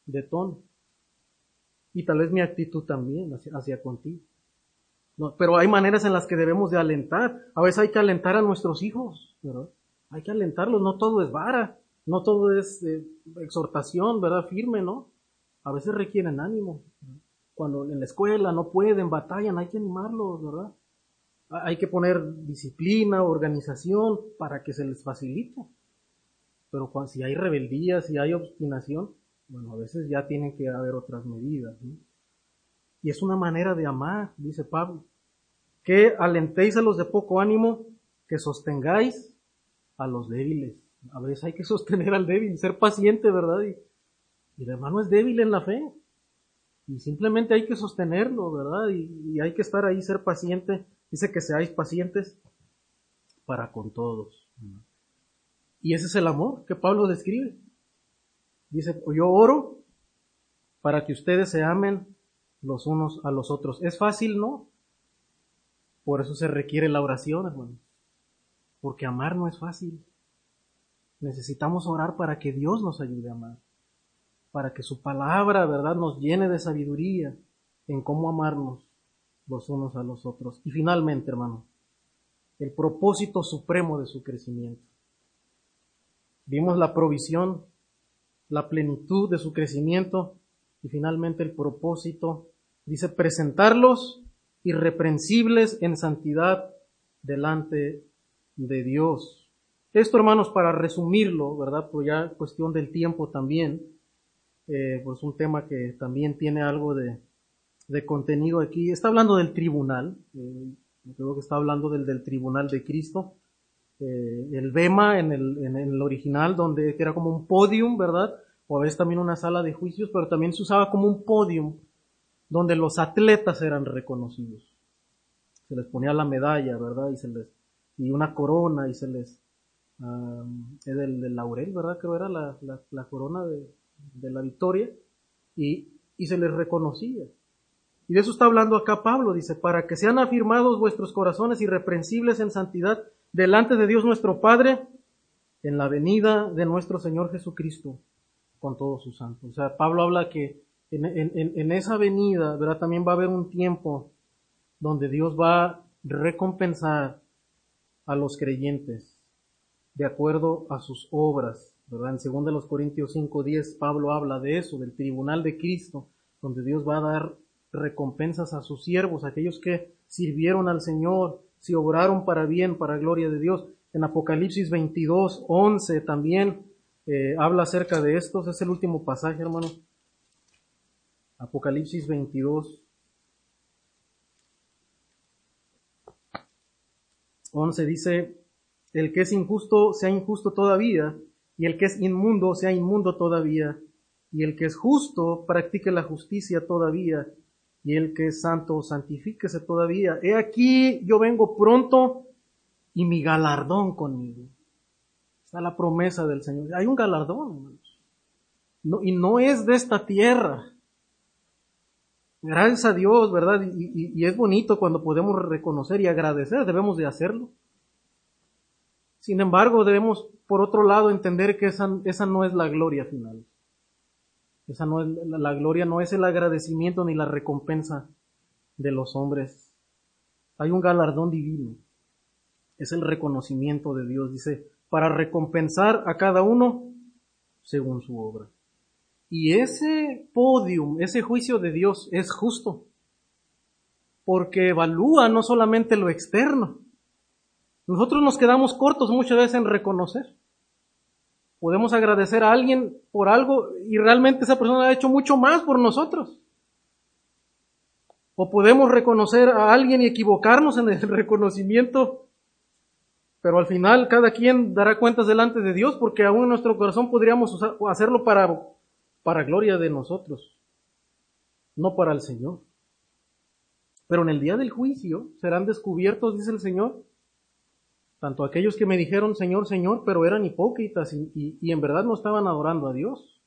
de tono. Y tal vez mi actitud también hacia, hacia contigo. Pero hay maneras en las que debemos de alentar. A veces hay que alentar a nuestros hijos, ¿verdad? Hay que alentarlos, no todo es vara, no todo es eh, exhortación, ¿verdad? Firme, ¿no? A veces requieren ánimo. Cuando en la escuela no pueden, batallan, hay que animarlos, ¿verdad? Hay que poner disciplina, organización para que se les facilite. Pero cuando, si hay rebeldía, si hay obstinación, bueno, a veces ya tienen que haber otras medidas. ¿no? Y es una manera de amar, dice Pablo. Que alentéis a los de poco ánimo, que sostengáis a los débiles. A veces hay que sostener al débil, ser paciente, ¿verdad? Y, el hermano es débil en la fe. Y simplemente hay que sostenerlo, ¿verdad? Y, y hay que estar ahí, ser paciente. Dice que seáis pacientes para con todos. Y ese es el amor que Pablo describe. Dice, yo oro para que ustedes se amen los unos a los otros. ¿Es fácil? No. Por eso se requiere la oración, hermano. Porque amar no es fácil. Necesitamos orar para que Dios nos ayude a amar. Para que su palabra, ¿verdad?, nos llene de sabiduría en cómo amarnos los unos a los otros. Y finalmente, hermano, el propósito supremo de su crecimiento. Vimos la provisión, la plenitud de su crecimiento y finalmente el propósito, dice, presentarlos irreprensibles en santidad delante de Dios. Esto, hermanos, para resumirlo, ¿verdad? Pues ya cuestión del tiempo también, eh, pues un tema que también tiene algo de, de contenido aquí. Está hablando del tribunal, eh, creo que está hablando del, del tribunal de Cristo. Eh, el Bema en el, en el original, donde era como un podium, ¿verdad? O a veces también una sala de juicios, pero también se usaba como un podium donde los atletas eran reconocidos. Se les ponía la medalla, ¿verdad? Y se les, y una corona y se les, es del, laurel, ¿verdad? Creo era la, la, la corona de, de, la victoria y, y se les reconocía. Y de eso está hablando acá Pablo, dice, para que sean afirmados vuestros corazones irreprensibles en santidad delante de Dios nuestro Padre en la venida de nuestro Señor Jesucristo con todos sus santos. O sea, Pablo habla que en, esa venida, ¿verdad? También va a haber un tiempo donde Dios va a recompensar a los creyentes de acuerdo a sus obras, ¿verdad? En 2 de los Corintios 5:10 Pablo habla de eso, del tribunal de Cristo, donde Dios va a dar recompensas a sus siervos, aquellos que sirvieron al Señor, si obraron para bien, para gloria de Dios. En Apocalipsis 22, 11 también eh, habla acerca de estos. Es el último pasaje, hermano. Apocalipsis 22, 11 dice, el que es injusto sea injusto todavía, y el que es inmundo sea inmundo todavía, y el que es justo practique la justicia todavía, y el que es santo santifíquese todavía. He aquí yo vengo pronto y mi galardón conmigo. Está la promesa del Señor. Hay un galardón, no, y no es de esta tierra. Gracias a Dios, ¿verdad? Y, es bonito cuando podemos reconocer y agradecer, debemos de hacerlo. Sin embargo, debemos, por otro lado, entender que esa no es la gloria final. Esa no es, la gloria no es el agradecimiento ni la recompensa de los hombres. Hay un galardón divino. Es el reconocimiento de Dios. Dice, para recompensar a cada uno según su obra. Y ese podium, ese juicio de Dios es justo. Porque evalúa no solamente lo externo. Nosotros nos quedamos cortos muchas veces en reconocer. Podemos agradecer a alguien por algo y realmente esa persona ha hecho mucho más por nosotros. O podemos reconocer a alguien y equivocarnos en el reconocimiento, pero al final cada quien dará cuentas delante de Dios porque aún en nuestro corazón podríamos hacerlo para, para gloria de nosotros, no para el Señor. Pero en el día del juicio serán descubiertos, dice el Señor, tanto aquellos que me dijeron Señor, Señor, pero eran hipócritas y, en verdad no estaban adorando a Dios.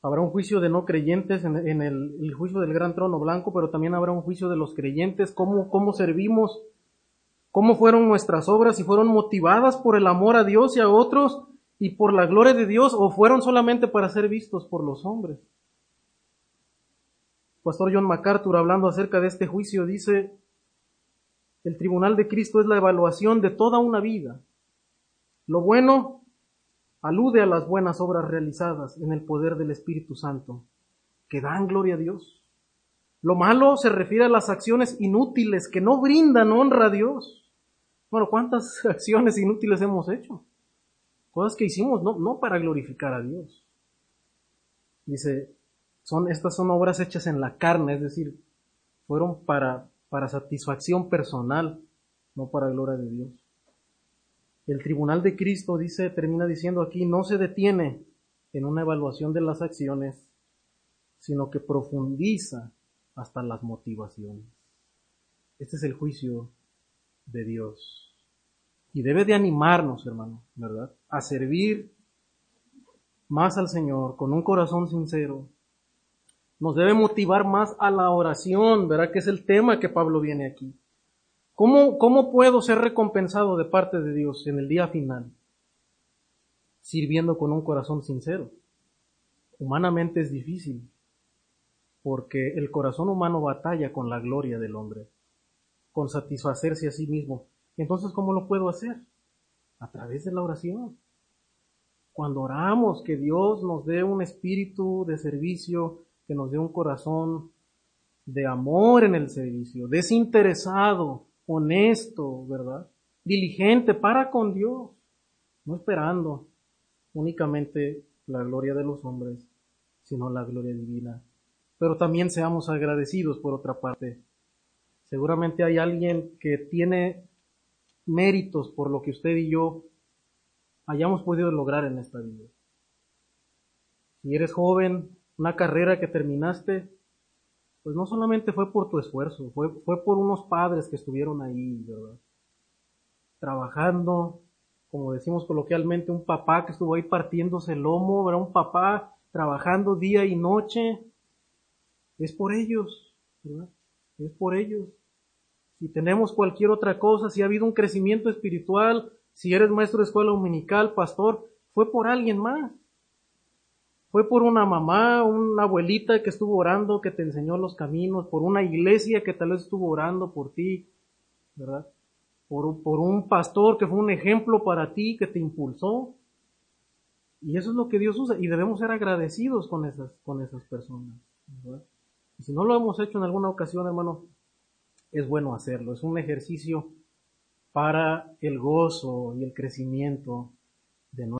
Habrá un juicio de no creyentes en, el, juicio del gran trono blanco, pero también habrá un juicio de los creyentes, cómo, cómo servimos, cómo fueron nuestras obras, si fueron motivadas por el amor a Dios y a otros y por la gloria de Dios o fueron solamente para ser vistos por los hombres. Pastor John MacArthur, hablando acerca de este juicio, dice, el tribunal de Cristo es la evaluación de toda una vida. Lo bueno alude a las buenas obras realizadas en el poder del Espíritu Santo, que dan gloria a Dios. Lo malo se refiere a las acciones inútiles que no brindan honra a Dios. Bueno, ¿cuántas acciones inútiles hemos hecho? Cosas que hicimos no, no para glorificar a Dios. Dice, son, estas son obras hechas en la carne, es decir, fueron para para satisfacción personal, no para gloria de Dios. El tribunal de Cristo dice, termina diciendo aquí, no se detiene en una evaluación de las acciones, sino que profundiza hasta las motivaciones. Este es el juicio de Dios. Y debe de animarnos, hermano, ¿verdad? A servir más al Señor con un corazón sincero. Nos debe motivar más a la oración, ¿verdad? Que es el tema que Pablo viene aquí. ¿Cómo, ¿Cómo puedo ser recompensado de parte de Dios en el día final? Sirviendo con un corazón sincero. Humanamente es difícil, porque el corazón humano batalla con la gloria del hombre, con satisfacerse a sí mismo. Entonces, ¿cómo lo puedo hacer? A través de la oración. Cuando oramos, que Dios nos dé un espíritu de servicio, que nos dé un corazón de amor en el servicio, desinteresado, honesto, ¿verdad? Diligente para con Dios, no esperando únicamente la gloria de los hombres, sino la gloria divina. Pero también seamos agradecidos por otra parte. Seguramente hay alguien que tiene méritos por lo que usted y yo hayamos podido lograr en esta vida. Si eres joven, una carrera que terminaste, pues no solamente fue por tu esfuerzo, fue, fue por unos padres que estuvieron ahí, ¿verdad? Trabajando, como decimos coloquialmente, un papá que estuvo ahí partiéndose el lomo, ¿verdad? Un papá trabajando día y noche. Es por ellos, ¿verdad? Es por ellos. Si tenemos cualquier otra cosa, si ha habido un crecimiento espiritual, si eres maestro de escuela dominical, pastor, fue por alguien más. Fue por una mamá, una abuelita que estuvo orando, que te enseñó los caminos, por una iglesia que tal vez estuvo orando por ti, ¿verdad? Por, por un pastor que fue un ejemplo para ti, que te impulsó. Y eso es lo que Dios usa. Y debemos ser agradecidos con esas, con esas personas. ¿verdad? Y si no lo hemos hecho en alguna ocasión, hermano, es bueno hacerlo. Es un ejercicio para el gozo y el crecimiento de